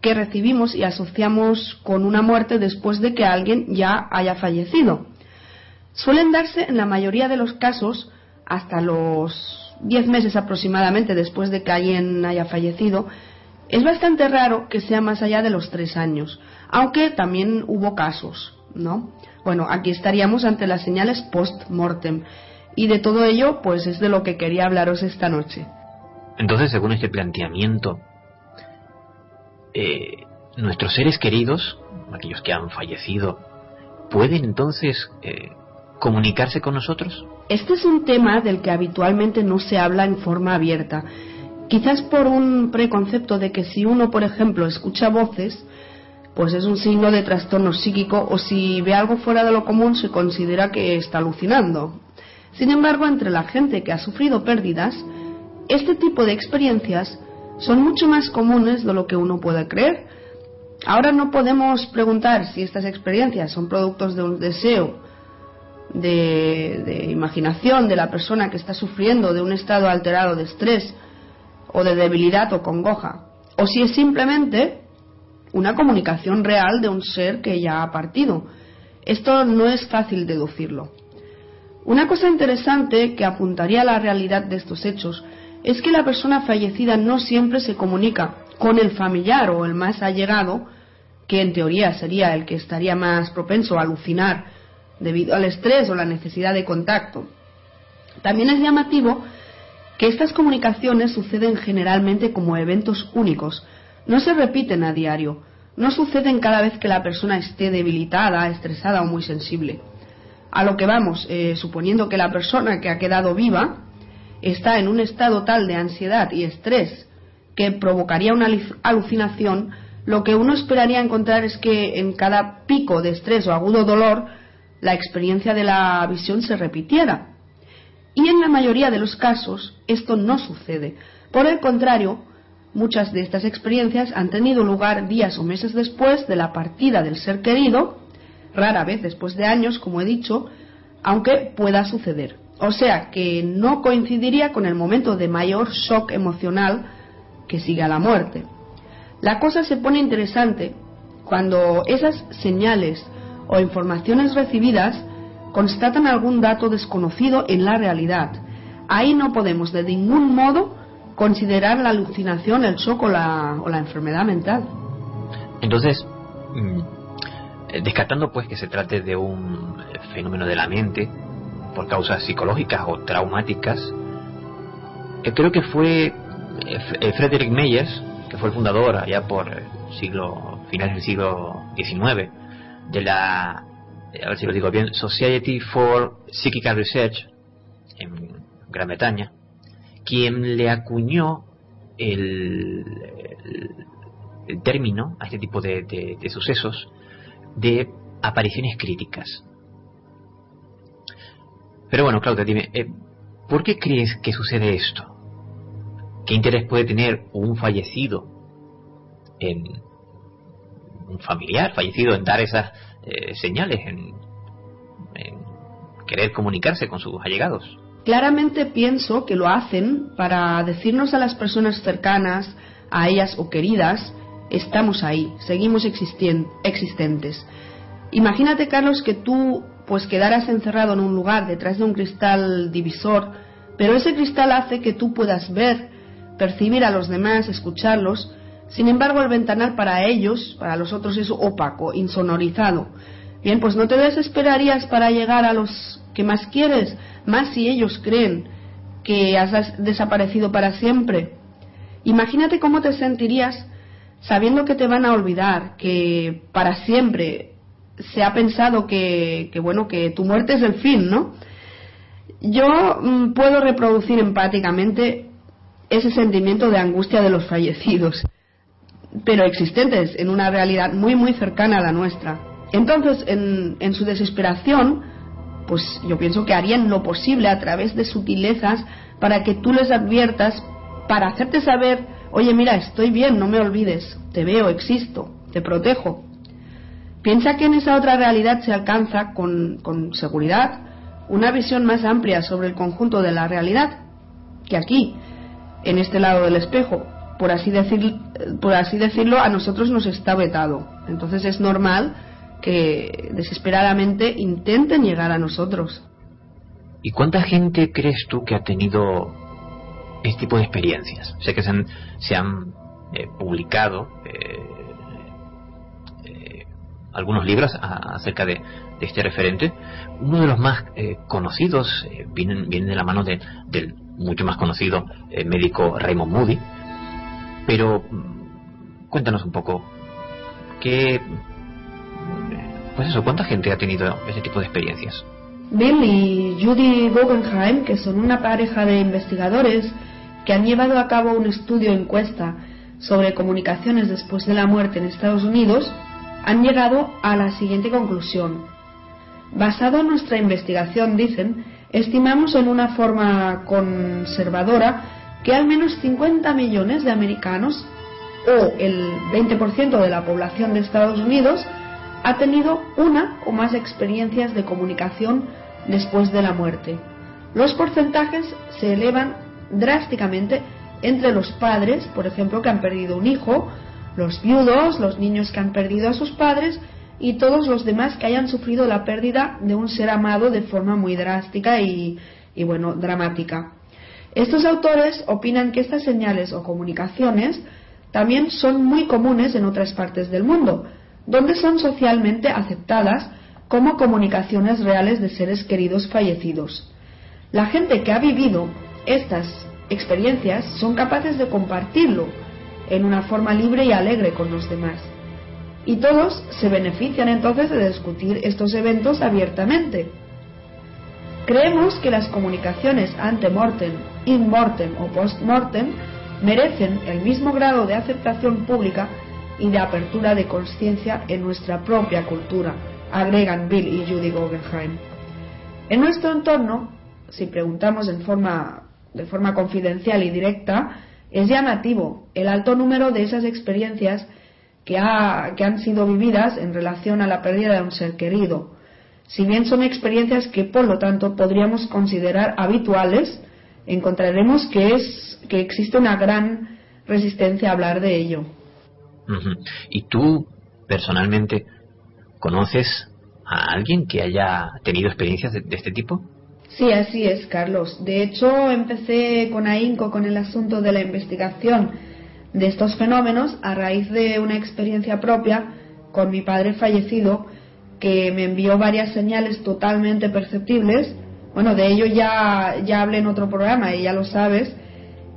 que recibimos y asociamos con una muerte después de que alguien ya haya fallecido. Suelen darse en la mayoría de los casos hasta los 10 meses aproximadamente después de que alguien haya fallecido. Es bastante raro que sea más allá de los 3 años, aunque también hubo casos, ¿no? Bueno, aquí estaríamos ante las señales post-mortem. Y de todo ello, pues es de lo que quería hablaros esta noche. Entonces, según este planteamiento, eh, nuestros seres queridos, aquellos que han fallecido, pueden entonces eh, comunicarse con nosotros? Este es un tema del que habitualmente no se habla en forma abierta. Quizás por un preconcepto de que si uno, por ejemplo, escucha voces, pues es un signo de trastorno psíquico o si ve algo fuera de lo común se considera que está alucinando. Sin embargo, entre la gente que ha sufrido pérdidas, este tipo de experiencias son mucho más comunes de lo que uno puede creer. Ahora no podemos preguntar si estas experiencias son productos de un deseo, de, de imaginación de la persona que está sufriendo de un estado alterado de estrés o de debilidad o congoja, o si es simplemente una comunicación real de un ser que ya ha partido. Esto no es fácil deducirlo. Una cosa interesante que apuntaría a la realidad de estos hechos es que la persona fallecida no siempre se comunica con el familiar o el más allegado, que en teoría sería el que estaría más propenso a alucinar debido al estrés o la necesidad de contacto. También es llamativo que estas comunicaciones suceden generalmente como eventos únicos, no se repiten a diario, no suceden cada vez que la persona esté debilitada, estresada o muy sensible. A lo que vamos, eh, suponiendo que la persona que ha quedado viva está en un estado tal de ansiedad y estrés que provocaría una alucinación, lo que uno esperaría encontrar es que en cada pico de estrés o agudo dolor la experiencia de la visión se repitiera. Y en la mayoría de los casos esto no sucede. Por el contrario, muchas de estas experiencias han tenido lugar días o meses después de la partida del ser querido, rara vez después de años, como he dicho, aunque pueda suceder. O sea que no coincidiría con el momento de mayor shock emocional que sigue a la muerte. La cosa se pone interesante cuando esas señales o informaciones recibidas constatan algún dato desconocido en la realidad. Ahí no podemos de ningún modo considerar la alucinación, el shock o la, enfermedad mental. Entonces, mm, eh, descartando pues que se trate de un fenómeno de la mente, por causas psicológicas o traumáticas, eh, creo que fue eh, eh, Frederick Meyers, que fue el fundador allá por siglo finales del siglo XIX de la a ver si lo digo bien Society for Psychical Research en Gran Bretaña quien le acuñó el, término a este tipo de, de sucesos de apariciones críticas pero bueno, Claudia, dime, eh, ¿por qué crees que sucede esto? ¿Qué interés puede tener un fallecido en un familiar fallecido en dar esas eh, señales, en, querer comunicarse con sus allegados? Claramente pienso que lo hacen para decirnos a las personas cercanas, a ellas o queridas, estamos ahí, seguimos existentes. Imagínate, Carlos, que tú pues quedarás encerrado en un lugar detrás de un cristal divisor, pero ese cristal hace que tú puedas ver, percibir a los demás, escucharlos. Sin embargo, el ventanal para ellos, para los otros, es opaco, insonorizado. Bien, pues no te desesperarías para llegar a los que más quieres, más si ellos creen que has desaparecido para siempre. Imagínate cómo te sentirías sabiendo que te van a olvidar, que para siempre se ha pensado que, bueno, que tu muerte es el fin, ¿no? Yo mm, puedo reproducir empáticamente ese sentimiento de angustia de los fallecidos, pero existentes en una realidad muy, muy cercana a la nuestra. Entonces, en, en su desesperación, pues yo pienso que harían lo posible a través de sutilezas para que tú les adviertas, para hacerte saber, oye, mira, estoy bien, no me olvides, te veo, existo, te protejo. Piensa que en esa otra realidad se alcanza con, con seguridad una visión más amplia sobre el conjunto de la realidad que aquí, en este lado del espejo. Por así, decir, por así decirlo, a nosotros nos está vetado. Entonces es normal que desesperadamente intenten llegar a nosotros. ¿Y cuánta gente crees tú que ha tenido este tipo de experiencias? Sé que se han, se han eh, publicado eh, algunos libros acerca de, este referente. Uno de los más eh, conocidos eh, viene, viene, de la mano de, del mucho más conocido eh, médico Raymond Moody. Pero cuéntanos un poco, ¿qué, pues eso, ¿cuánta gente ha tenido ese tipo de experiencias? Bill y Judy Guggenheim, que son una pareja de investigadores que han llevado a cabo un estudio encuesta sobre comunicaciones después de la muerte en Estados Unidos, han llegado a la siguiente conclusión. Basado en nuestra investigación, dicen, estimamos en una forma conservadora que al menos 50 millones de americanos o el 20% de la población de Estados Unidos ha tenido una o más experiencias de comunicación después de la muerte. Los porcentajes se elevan drásticamente entre los padres, por ejemplo, que han perdido un hijo, los viudos, los niños que han perdido a sus padres y todos los demás que hayan sufrido la pérdida de un ser amado de forma muy drástica y, bueno, dramática. Estos autores opinan que estas señales o comunicaciones también son muy comunes en otras partes del mundo, donde son socialmente aceptadas como comunicaciones reales de seres queridos fallecidos. La gente que ha vivido estas experiencias son capaces de compartirlo en una forma libre y alegre con los demás. Y todos se benefician entonces de discutir estos eventos abiertamente. Creemos que las comunicaciones ante mortem, in mortem o post mortem merecen el mismo grado de aceptación pública y de apertura de conciencia en nuestra propia cultura, agregan Bill y Judy Guggenheim. En nuestro entorno, si preguntamos de forma confidencial y directa, es llamativo el alto número de esas experiencias que han sido vividas en relación a la pérdida de un ser querido. Si bien son experiencias que, por lo tanto, podríamos considerar habituales, encontraremos que, es, que existe una gran resistencia a hablar de ello. ¿Y tú, personalmente, conoces a alguien que haya tenido experiencias de, este tipo? Sí, así es, Carlos. De hecho, empecé con ahínco con el asunto de la investigación de estos fenómenos a raíz de una experiencia propia con mi padre fallecido que me envió varias señales totalmente perceptibles. Bueno, de ello ya, ya hablé en otro programa y ya lo sabes.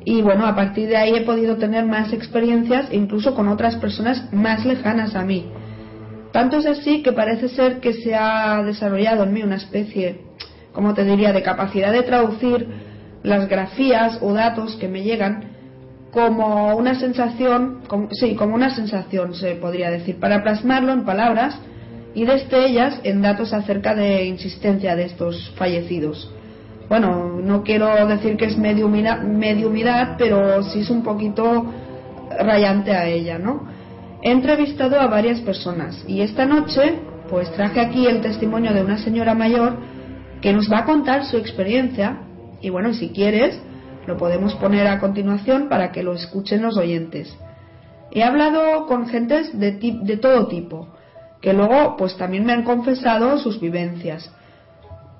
Y bueno, a partir de ahí he podido tener más experiencias, incluso con otras personas más lejanas a mí. Tanto es así que parece ser que se ha desarrollado en mí una especie, como te diría, de capacidad de traducir las grafías o datos que me llegan como una sensación, sí, como una sensación se podría decir, para plasmarlo en palabras y desde ellas en datos acerca de insistencia de estos fallecidos bueno, no quiero decir que es mediumidad, pero sí es un poquito rayante a ella, ¿no? He entrevistado a varias personas y esta noche pues traje aquí el testimonio de una señora mayor que nos va a contar su experiencia y bueno, si quieres lo podemos poner a continuación para que lo escuchen los oyentes. He hablado con gentes de, de todo tipo, que luego pues también me han confesado sus vivencias.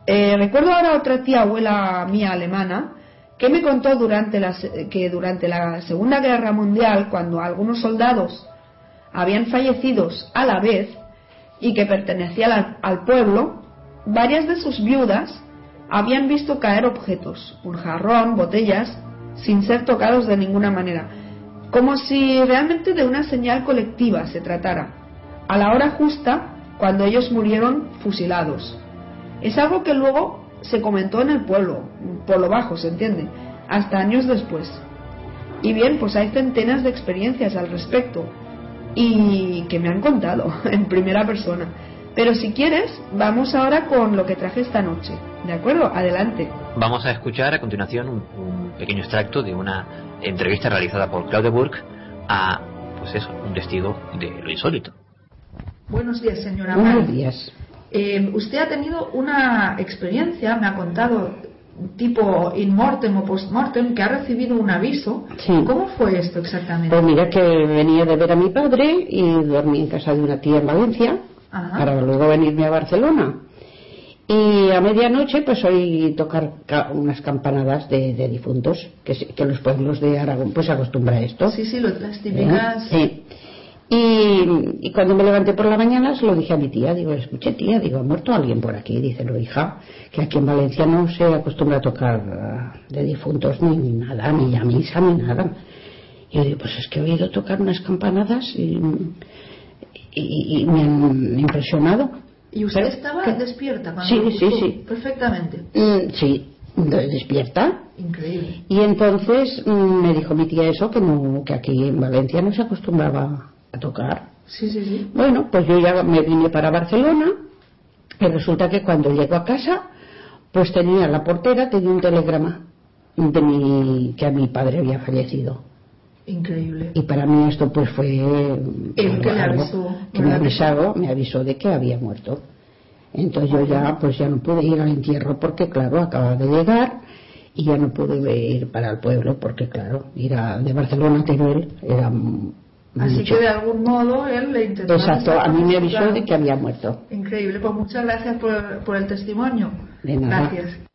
Eh, recuerdo ahora otra tía abuela mía alemana que me contó durante la, que durante la Segunda Guerra Mundial, cuando algunos soldados habían fallecido a la vez y que pertenecían al, pueblo, varias de sus viudas habían visto caer objetos, un jarrón, botellas, sin ser tocados de ninguna manera, como si realmente de una señal colectiva se tratara, a la hora justa cuando ellos murieron fusilados. Es algo que luego se comentó en el pueblo, por lo bajo, se entiende, hasta años después. Y bien, pues hay centenas de experiencias al respecto y que me han contado [laughs] en primera persona. Pero si quieres, vamos ahora con lo que traje esta noche. ¿De acuerdo? Adelante. Vamos a escuchar a continuación un, pequeño extracto de una entrevista realizada por Claude Burke a, pues eso, un testigo de lo insólito. Buenos días, señora. Buenos días. Eh, usted ha tenido una experiencia, me ha contado, tipo in mortem o post mortem, que ha recibido un aviso. ¿Cómo fue esto exactamente? Pues mira que venía de ver a mi padre y dormí en casa de una tía en Valencia para luego venirme a Barcelona. Y a medianoche pues oí tocar unas campanadas de, difuntos, que, que, los pueblos de Aragón pues acostumbra a esto. Sí, sí, las típicas. Sí. Y, cuando me levanté por la mañana se lo dije a mi tía, digo, escuché tía, digo, ¿ha muerto alguien por aquí? Dice, no hija, que aquí en Valencia no se acostumbra a tocar ah, de difuntos ni, nada, ni a misa ni nada. Y yo digo, pues es que he oído tocar unas campanadas y, me han impresionado. ¿Y usted estaba despierta cuando Sí, sí, sí. Perfectamente. Mm, sí, despierta. Increíble. Y entonces mm, me dijo mi tía eso, que, no, que aquí en Valencia no se acostumbraba a tocar. Sí, sí, sí. Bueno, pues yo ya me vine para Barcelona y resulta que cuando llego a casa, pues tenía la portera, tenía un telegrama de mi, que a mi padre había fallecido. Increíble. Y para mí esto pues fue Él que le avisó. que me avisó, me avisó de que había muerto. Entonces yo ya pues ya no pude ir al entierro porque claro, acababa de llegar y ya no pude ir para el pueblo porque claro, ir a, de Barcelona a Teruel era Así mucho. que de algún modo él le intentó. Exacto, a mí me avisó de que había muerto. Increíble, pues muchas gracias por, por el testimonio. De nada. Gracias.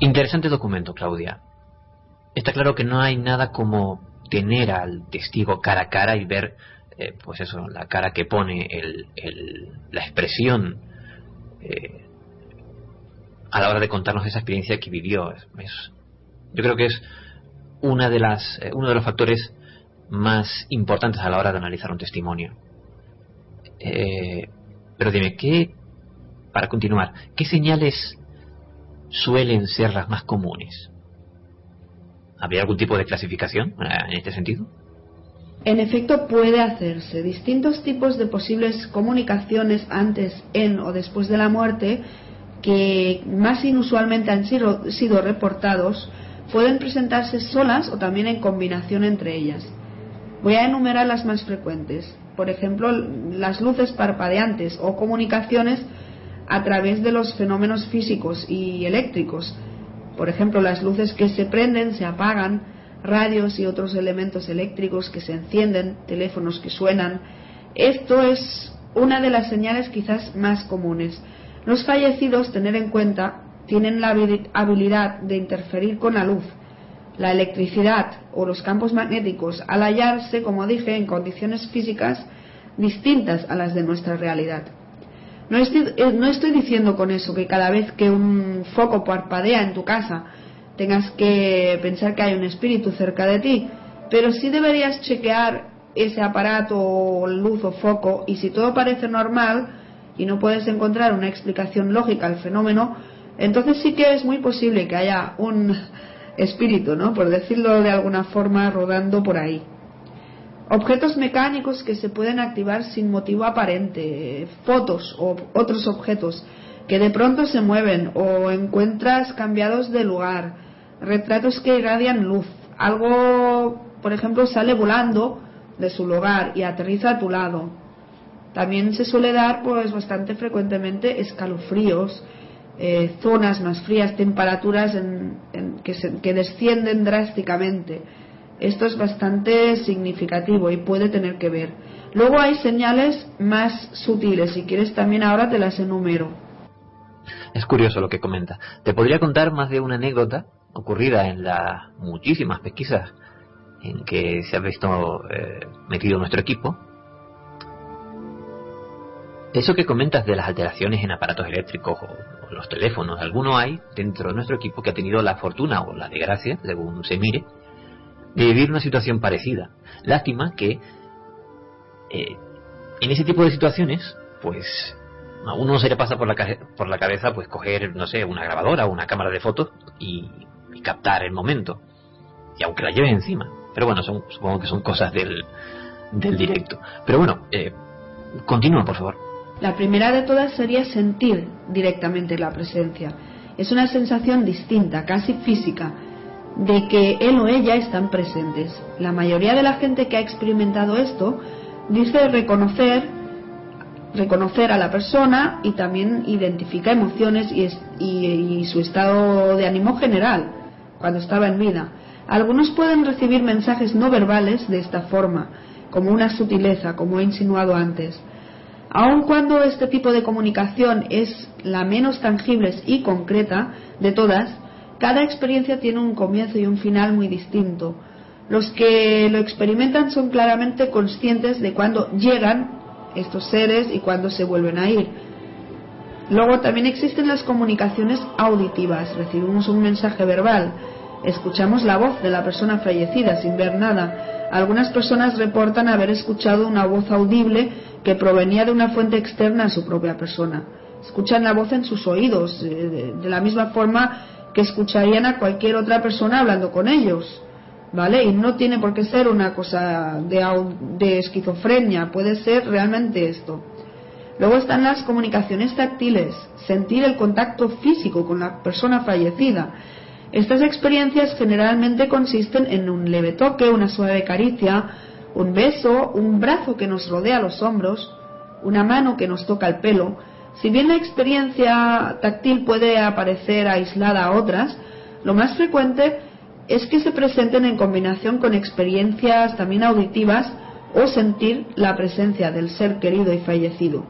Interesante documento, Claudia. Está claro que no hay nada como tener al testigo cara a cara y ver, eh, pues eso, la cara que pone, el, la expresión eh, a la hora de contarnos esa experiencia que vivió. Yo creo que es una de las, eh, uno de los factores más importantes a la hora de analizar un testimonio. Pero dime, ¿qué, para continuar, qué señales suelen ser las más comunes? ¿Habría algún tipo de clasificación eh, en este sentido? En efecto, puede hacerse. Distintos tipos de posibles comunicaciones antes, en o después de la muerte, que más inusualmente han sido, sido reportados, pueden presentarse solas o también en combinación entre ellas. Voy a enumerar las más frecuentes. Por ejemplo, las luces parpadeantes o comunicaciones a través de los fenómenos físicos y eléctricos. Por ejemplo, las luces que se prenden, se apagan, radios y otros elementos eléctricos que se encienden, teléfonos que suenan. Esto es una de las señales quizás más comunes. Los fallecidos, tener en cuenta, tienen la habi- habilidad de interferir con la luz, la electricidad o los campos magnéticos al hallarse, como dije, en condiciones físicas distintas a las de nuestra realidad. No estoy, eh, no estoy diciendo con eso que cada vez que un foco parpadea en tu casa tengas que pensar que hay un espíritu cerca de ti, pero sí deberías chequear ese aparato o luz o foco y si todo parece normal y no puedes encontrar una explicación lógica al fenómeno, entonces sí que es muy posible que haya un [laughs] espíritu, ¿no? Por decirlo de alguna forma, rodando por ahí. Objetos mecánicos que se pueden activar sin motivo aparente, fotos o otros objetos que de pronto se mueven o encuentras cambiados de lugar, retratos que irradian luz, algo, por ejemplo, sale volando de su lugar y aterriza a tu lado. También se suele dar, pues, bastante frecuentemente escalofríos, eh, zonas más frías, temperaturas en- que descienden drásticamente. Esto es bastante significativo y puede tener que ver. Luego hay señales más sutiles, si quieres también ahora te las enumero. Es curioso lo que comenta. Te podría contar más de una anécdota ocurrida en las muchísimas pesquisas en que se ha visto eh, metido nuestro equipo. Eso que comentas de las alteraciones en aparatos eléctricos o, o los teléfonos, alguno hay dentro de nuestro equipo que ha tenido la fortuna o la desgracia, según se mire, de vivir una situación parecida. Lástima que eh, en ese tipo de situaciones, pues a uno se le pasa por la, por la cabeza pues coger, no sé, una grabadora o una cámara de fotos y, y captar el momento. Y aunque la lleves encima. Pero bueno, son, supongo que son cosas del, del directo. Pero bueno, eh, continúa, por favor. La primera de todas sería sentir directamente la presencia. Es una sensación distinta, casi física, de que él o ella están presentes. La mayoría de la gente que ha experimentado esto dice reconocer reconocer a la persona y también identifica emociones y, y su estado de ánimo general cuando estaba en vida. Algunos pueden recibir mensajes no verbales de esta forma, como una sutileza, como he insinuado antes. Aun cuando este tipo de comunicación es la menos tangible y concreta de todas, cada experiencia tiene un comienzo y un final muy distinto. Los que lo experimentan son claramente conscientes de cuándo llegan estos seres y cuándo se vuelven a ir. Luego también existen las comunicaciones auditivas. Recibimos un mensaje verbal, escuchamos la voz de la persona fallecida sin ver nada. Algunas personas reportan haber escuchado una voz audible que provenía de una fuente externa a su propia persona. escuchan la voz en sus oídos, eh, de, de la misma forma escucharían a cualquier otra persona hablando con ellos. ¿Vale? Y no tiene por qué ser una cosa de, de esquizofrenia, puede ser realmente esto. Luego están las comunicaciones táctiles, sentir el contacto físico con la persona fallecida. Estas experiencias generalmente consisten en un leve toque, una suave caricia, un beso, un brazo que nos rodea los hombros, una mano que nos toca el pelo. Si bien la experiencia táctil puede aparecer aislada a otras, lo más frecuente es que se presenten en combinación con experiencias también auditivas o sentir la presencia del ser querido y fallecido.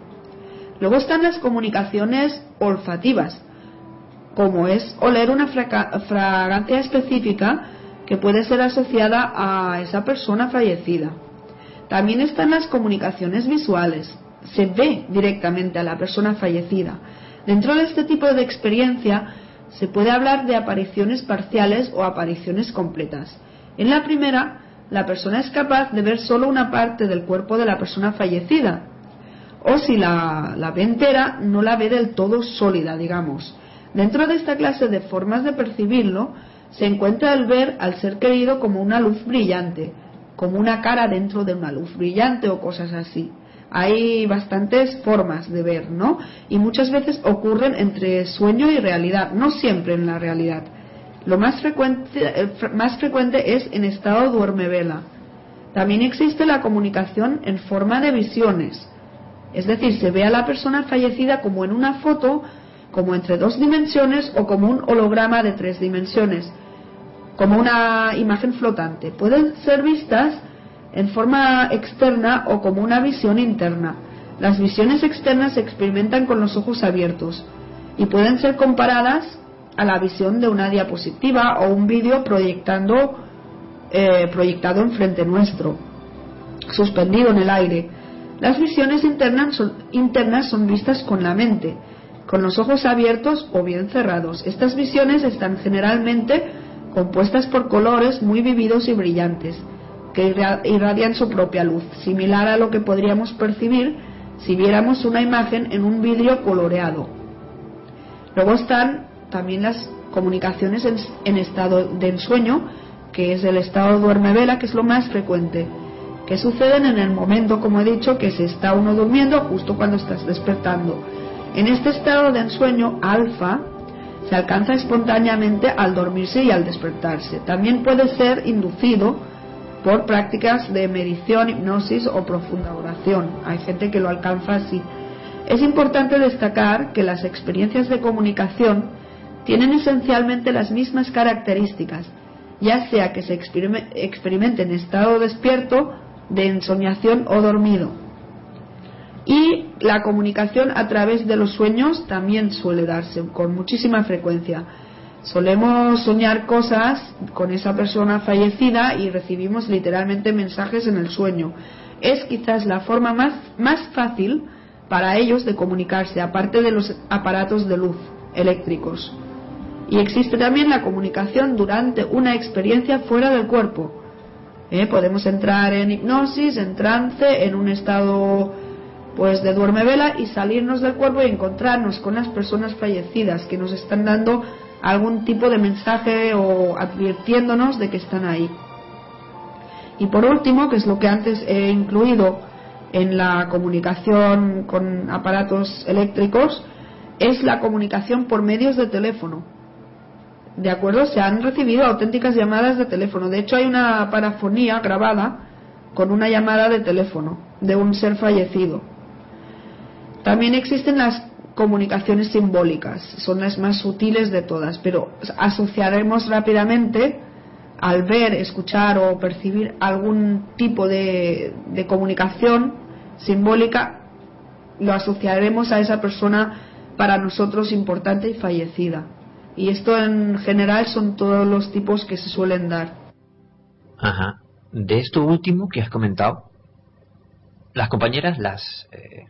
Luego están las comunicaciones olfativas, como es oler una fragancia específica que puede ser asociada a esa persona fallecida. También están las comunicaciones visuales, se ve directamente a la persona fallecida. Dentro de este tipo de experiencia se puede hablar de apariciones parciales o apariciones completas. En la primera, la persona es capaz de ver solo una parte del cuerpo de la persona fallecida, o si la, la ve entera, no la ve del todo sólida, digamos. Dentro de esta clase de formas de percibirlo, se encuentra el ver al ser querido como una luz brillante, como una cara dentro de una luz brillante o cosas así. Hay bastantes formas de ver, ¿no? Y muchas veces ocurren entre sueño y realidad, no siempre en la realidad. Lo más frecuente, eh, más frecuente es en estado duerme-vela. También existe la comunicación en forma de visiones, es decir, se ve a la persona fallecida como en una foto, como entre dos dimensiones o como un holograma de tres dimensiones, como una imagen flotante. Pueden ser vistas en forma externa o como una visión interna. Las visiones externas se experimentan con los ojos abiertos y pueden ser comparadas a la visión de una diapositiva o un vídeo proyectando eh, proyectado enfrente nuestro, suspendido en el aire. Las visiones internas son, internas son vistas con la mente, con los ojos abiertos o bien cerrados. Estas visiones están generalmente compuestas por colores muy vividos y brillantes, que irra- irradian su propia luz, similar a lo que podríamos percibir si viéramos una imagen en un vidrio coloreado. Luego están también las comunicaciones en, en estado de ensueño, que es el estado duerme-vela, que es lo más frecuente, que suceden en el momento, como he dicho, que se está uno durmiendo justo cuando estás despertando. En este estado de ensueño alfa se alcanza espontáneamente al dormirse y al despertarse. También puede ser inducido por prácticas de medición, hipnosis o profunda oración. Hay gente que lo alcanza así. Es importante destacar que las experiencias de comunicación tienen esencialmente las mismas características, ya sea que se experime- experimente en estado despierto, de ensoñación o dormido. Y la comunicación a través de los sueños también suele darse con muchísima frecuencia. Solemos soñar cosas con esa persona fallecida y recibimos literalmente mensajes en el sueño. Es quizás la forma más, más fácil para ellos de comunicarse, aparte de los aparatos de luz eléctricos. Y existe también la comunicación durante una experiencia fuera del cuerpo. ¿Eh? Podemos entrar en hipnosis, en trance, en un estado pues de duerme vela y salirnos del cuerpo y encontrarnos con las personas fallecidas que nos están dando algún tipo de mensaje o advirtiéndonos de que están ahí. Y por último, que es lo que antes he incluido en la comunicación con aparatos eléctricos, es la comunicación por medios de teléfono. ¿De acuerdo? Se han recibido auténticas llamadas de teléfono. De hecho, hay una parafonía grabada con una llamada de teléfono de un ser fallecido. También existen las comunicaciones simbólicas, son las más sutiles de todas, pero asociaremos rápidamente al ver, escuchar o percibir algún tipo de, de comunicación simbólica, lo asociaremos a esa persona para nosotros importante y fallecida. Y esto en general son todos los tipos que se suelen dar. Ajá. De esto último que has comentado, las compañeras, las, eh,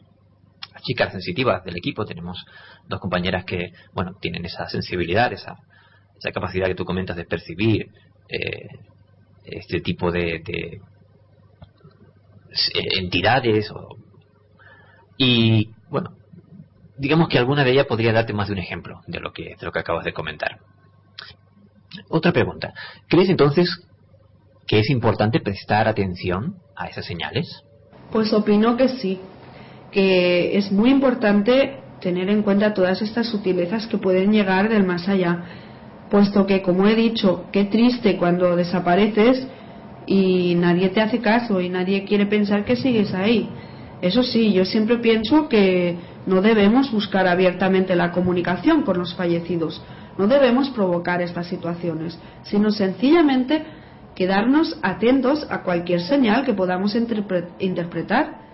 chicas sensitivas del equipo, tenemos dos compañeras que, bueno, tienen esa sensibilidad, esa, esa capacidad que tú comentas de percibir eh, este tipo de, de eh, entidades o- y, bueno, digamos que alguna de ellas podría darte más de un ejemplo de lo que, de lo que acabas de comentar. Otra pregunta. ¿Crees entonces que es importante prestar atención a esas señales? Pues opino que sí, que es muy importante tener en cuenta todas estas sutilezas que pueden llegar del más allá, puesto que, como he dicho, qué triste cuando desapareces y nadie te hace caso y nadie quiere pensar que sigues ahí. Eso sí, yo siempre pienso que no debemos buscar abiertamente la comunicación con los fallecidos, no debemos provocar estas situaciones, sino sencillamente quedarnos atentos a cualquier señal que podamos interpretar.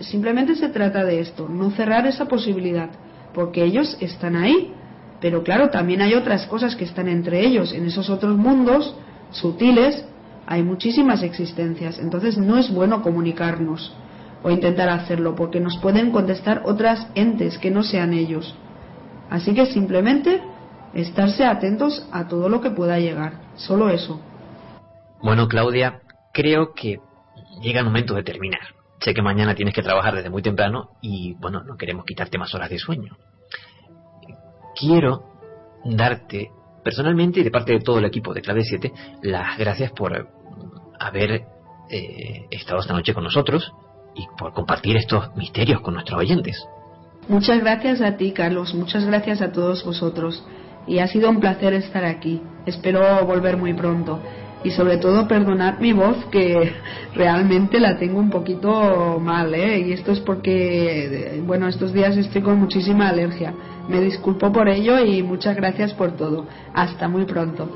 Simplemente se trata de esto, no cerrar esa posibilidad, porque ellos están ahí, pero claro, también hay otras cosas que están entre ellos, en esos otros mundos sutiles hay muchísimas existencias, entonces no es bueno comunicarnos o intentar hacerlo, porque nos pueden contestar otras entes que no sean ellos. Así que simplemente estarse atentos a todo lo que pueda llegar, solo eso. Bueno, Claudia, creo que llega el momento de terminar. Sé que mañana tienes que trabajar desde muy temprano y, bueno, no queremos quitarte más horas de sueño. Quiero darte, personalmente y de parte de todo el equipo de Clave 7, las gracias por haber eh, estado esta noche con nosotros y por compartir estos misterios con nuestros oyentes. Muchas gracias a ti, Carlos. Muchas gracias a todos vosotros. Y ha sido un placer estar aquí. Espero volver muy pronto. Y sobre todo perdonad mi voz que realmente la tengo un poquito mal, ¿eh? Y esto es porque, bueno, estos días estoy con muchísima alergia. Me disculpo por ello y muchas gracias por todo. Hasta muy pronto.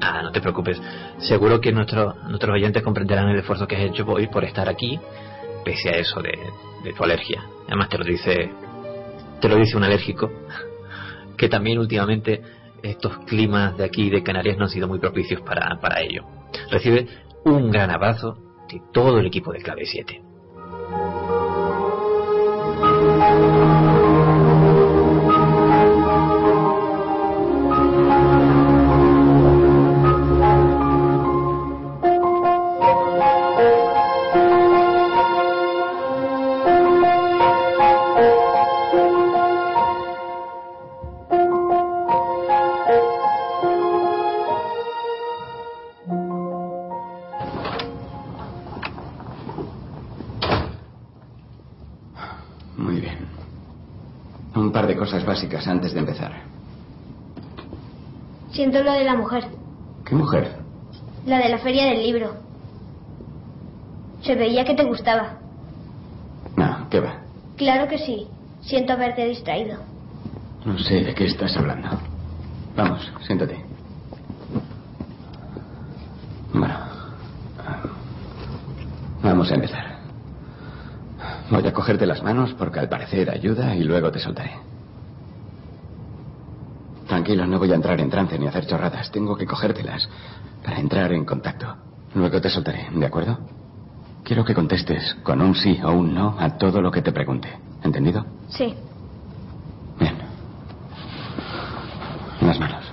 Ah, no te preocupes. Seguro que nuestro, nuestros oyentes comprenderán el esfuerzo que has hecho hoy por estar aquí pese a eso de, tu alergia. Además te lo dice, te lo dice un alérgico, que también últimamente estos climas de aquí de Canarias no han sido muy propicios para, para ello. Recibe un gran abrazo de todo el equipo de Clave 7. De la mujer. ¿Qué mujer? La de la feria del libro. Se veía que te gustaba. No, ¿qué va? Claro que sí. Siento haberte distraído. No sé de qué estás hablando. Vamos, siéntate. Bueno. Vamos a empezar. Voy a cogerte las manos porque al parecer ayuda y luego te soltaré. Tranquilo, no voy a entrar en trance ni a hacer chorradas. Tengo que cogértelas para entrar en contacto. Luego te soltaré, ¿de acuerdo? Quiero que contestes con un sí o un no a todo lo que te pregunte. ¿Entendido? Sí. Bien. Las manos.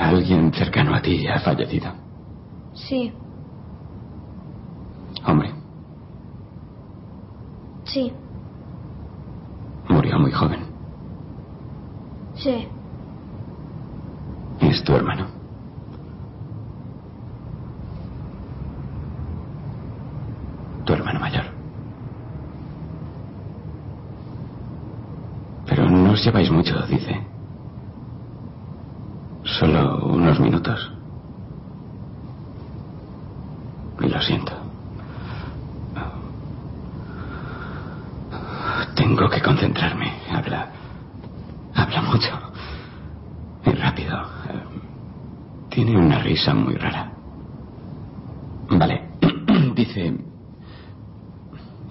¿Alguien cercano a ti ha fallecido? Sí. ¿Hombre? Sí. Murió muy joven. Sí. ¿Es tu hermano? Tu hermano mayor. Pero no os lleváis mucho, dice. Solo unos minutos. Y lo siento. Tengo que concentrarme. Habla. Habla mucho. Y rápido. Tiene una risa muy rara. Vale. [clears throat] Dice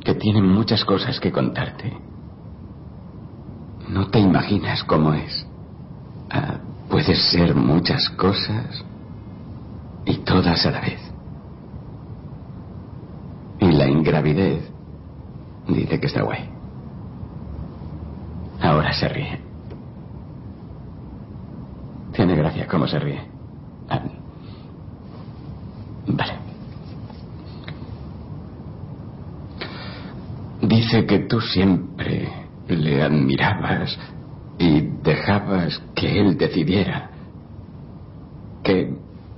que tiene muchas cosas que contarte. No te imaginas cómo es. Ah, Puedes ser muchas cosas y todas a la vez. Y la ingravidez dice que está guay. Ahora se ríe. Tiene gracia cómo se ríe. Vale. Dice que tú siempre le admirabas y dejabas que él decidiera. Que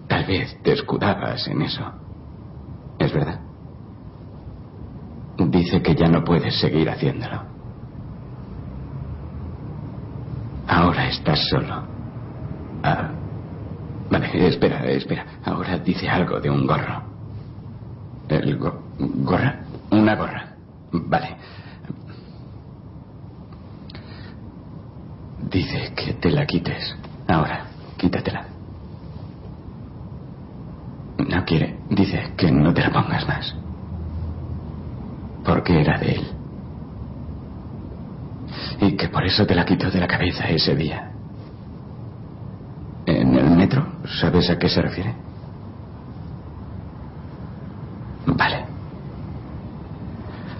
tal vez te escudabas en eso. ¿Es verdad? Dice que ya no puedes seguir haciéndolo. Ahora estás solo. Ah, vale, espera, espera. Ahora dice algo de un gorro. ¿El go- gorra? Una gorra. Vale. Dice que te la quites. Ahora, quítatela. No quiere. Dice que no te la pongas más. Porque era de él. Y que por eso te la quitó de la cabeza ese día. ¿En el metro? ¿Sabes a qué se refiere? Vale.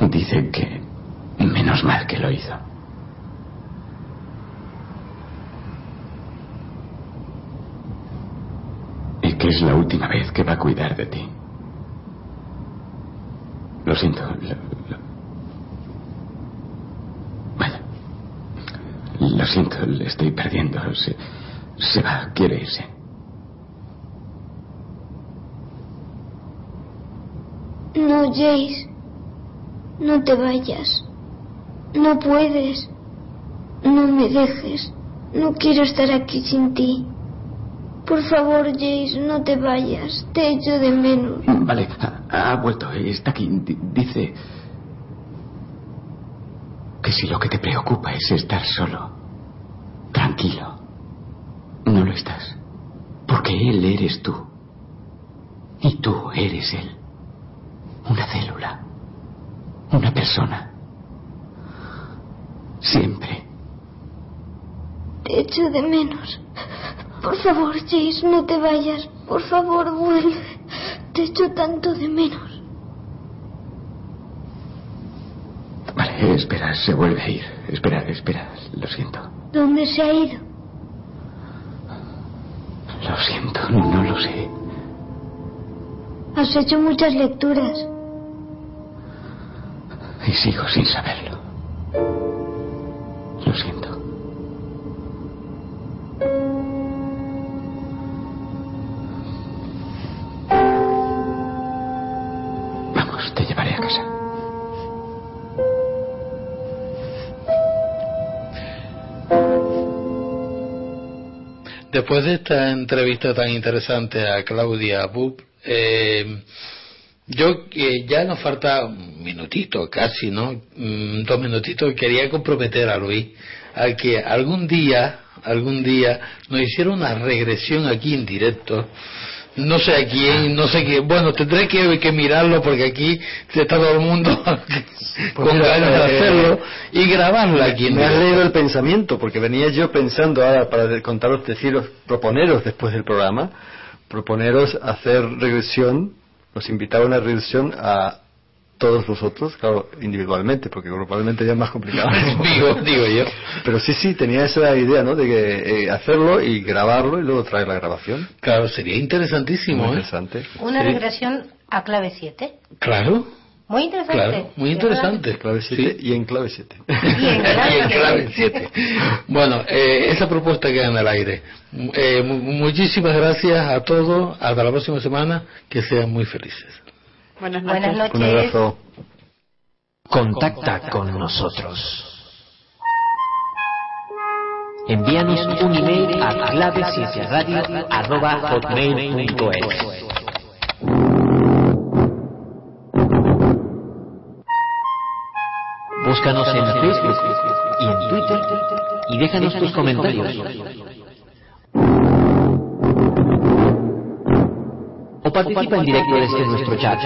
Dice que menos mal que lo hizo. Y que es la última vez que va a cuidar de ti. Lo siento lo- Vaya. Lo siento, le estoy perdiendo. Se, se va, quiere irse. No, Jace. No te vayas. No puedes. No me dejes. No quiero estar aquí sin ti. Por favor, Jace, no te vayas. Te echo de menos. Vale, ha, ha vuelto, está aquí. Di- dice que si lo que te preocupa es estar solo, tranquilo, no lo estás. Porque él eres tú. Y tú eres él. Una célula. Una persona. Siempre. Te echo de menos. Por favor, Jace, no te vayas. Por favor, vuelve. Te echo tanto de menos. Vale, espera, se vuelve a ir. Espera, espera, lo siento. ¿Dónde se ha ido? Lo siento, no lo sé. Has hecho muchas lecturas. Y sigo sin saberlo. Lo siento. Después de esta entrevista tan interesante a Claudia Bub, eh, yo que ya nos falta un minutito casi, ¿no? Mm, Dos minutitos, quería comprometer a Luis a que algún día, algún día nos hiciera una regresión aquí en directo. No sé a quién, no sé qué. Bueno, tendré que, que mirarlo porque aquí está todo el mundo [laughs] con Pues mira, ganas de eh, hacerlo y grabarlo aquí Me has leído el pensamiento, porque venía yo pensando ahora para contaros, deciros, proponeros después del programa, proponeros hacer regresión, os invitaba a una regresión a todos vosotros, claro, individualmente, porque grupalmente ya es más complicado. [laughs] digo, digo yo. Pero sí, sí, tenía esa idea, ¿no? De que eh, hacerlo y grabarlo y luego traer la grabación. Claro, sería interesantísimo, Muy ¿eh? interesante. Una Sí. regresión a clave 7. Claro, Muy interesante. claro, muy interesante. Clave 7 y en clave 7. Y en clave [laughs] Y en clave siete. siete. Bueno, eh, esa propuesta queda en el aire. Eh, mu- muchísimas gracias a todos. Hasta la próxima semana. Que sean muy felices. Buenas noches. Buenas noches. Un abrazo. Contacta con nosotros. Envíanos un email a clavesieteradio.hotmail.es Búscanos en Facebook y en Twitter y déjanos tus comentarios. Participa en directo desde nuestro chat.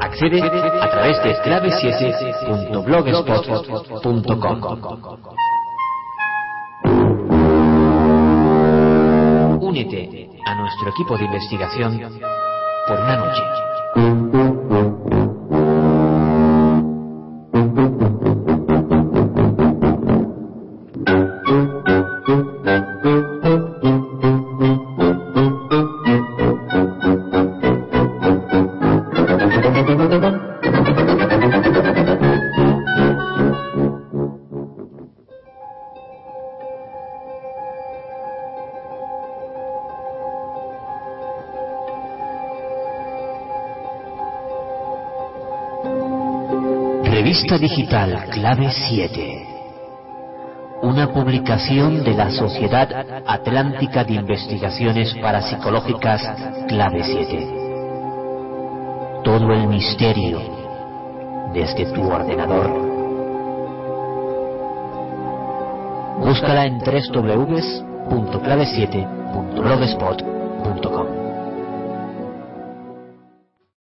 Accede a través de clavesiete.blogspot.com. Únete a nuestro equipo de investigación por una noche. Revista digital Clave 7. Una publicación de la Sociedad Atlántica de Investigaciones Parapsicológicas Clave 7. Todo el misterio desde tu ordenador. Búscala en www.clave7.blogspot.com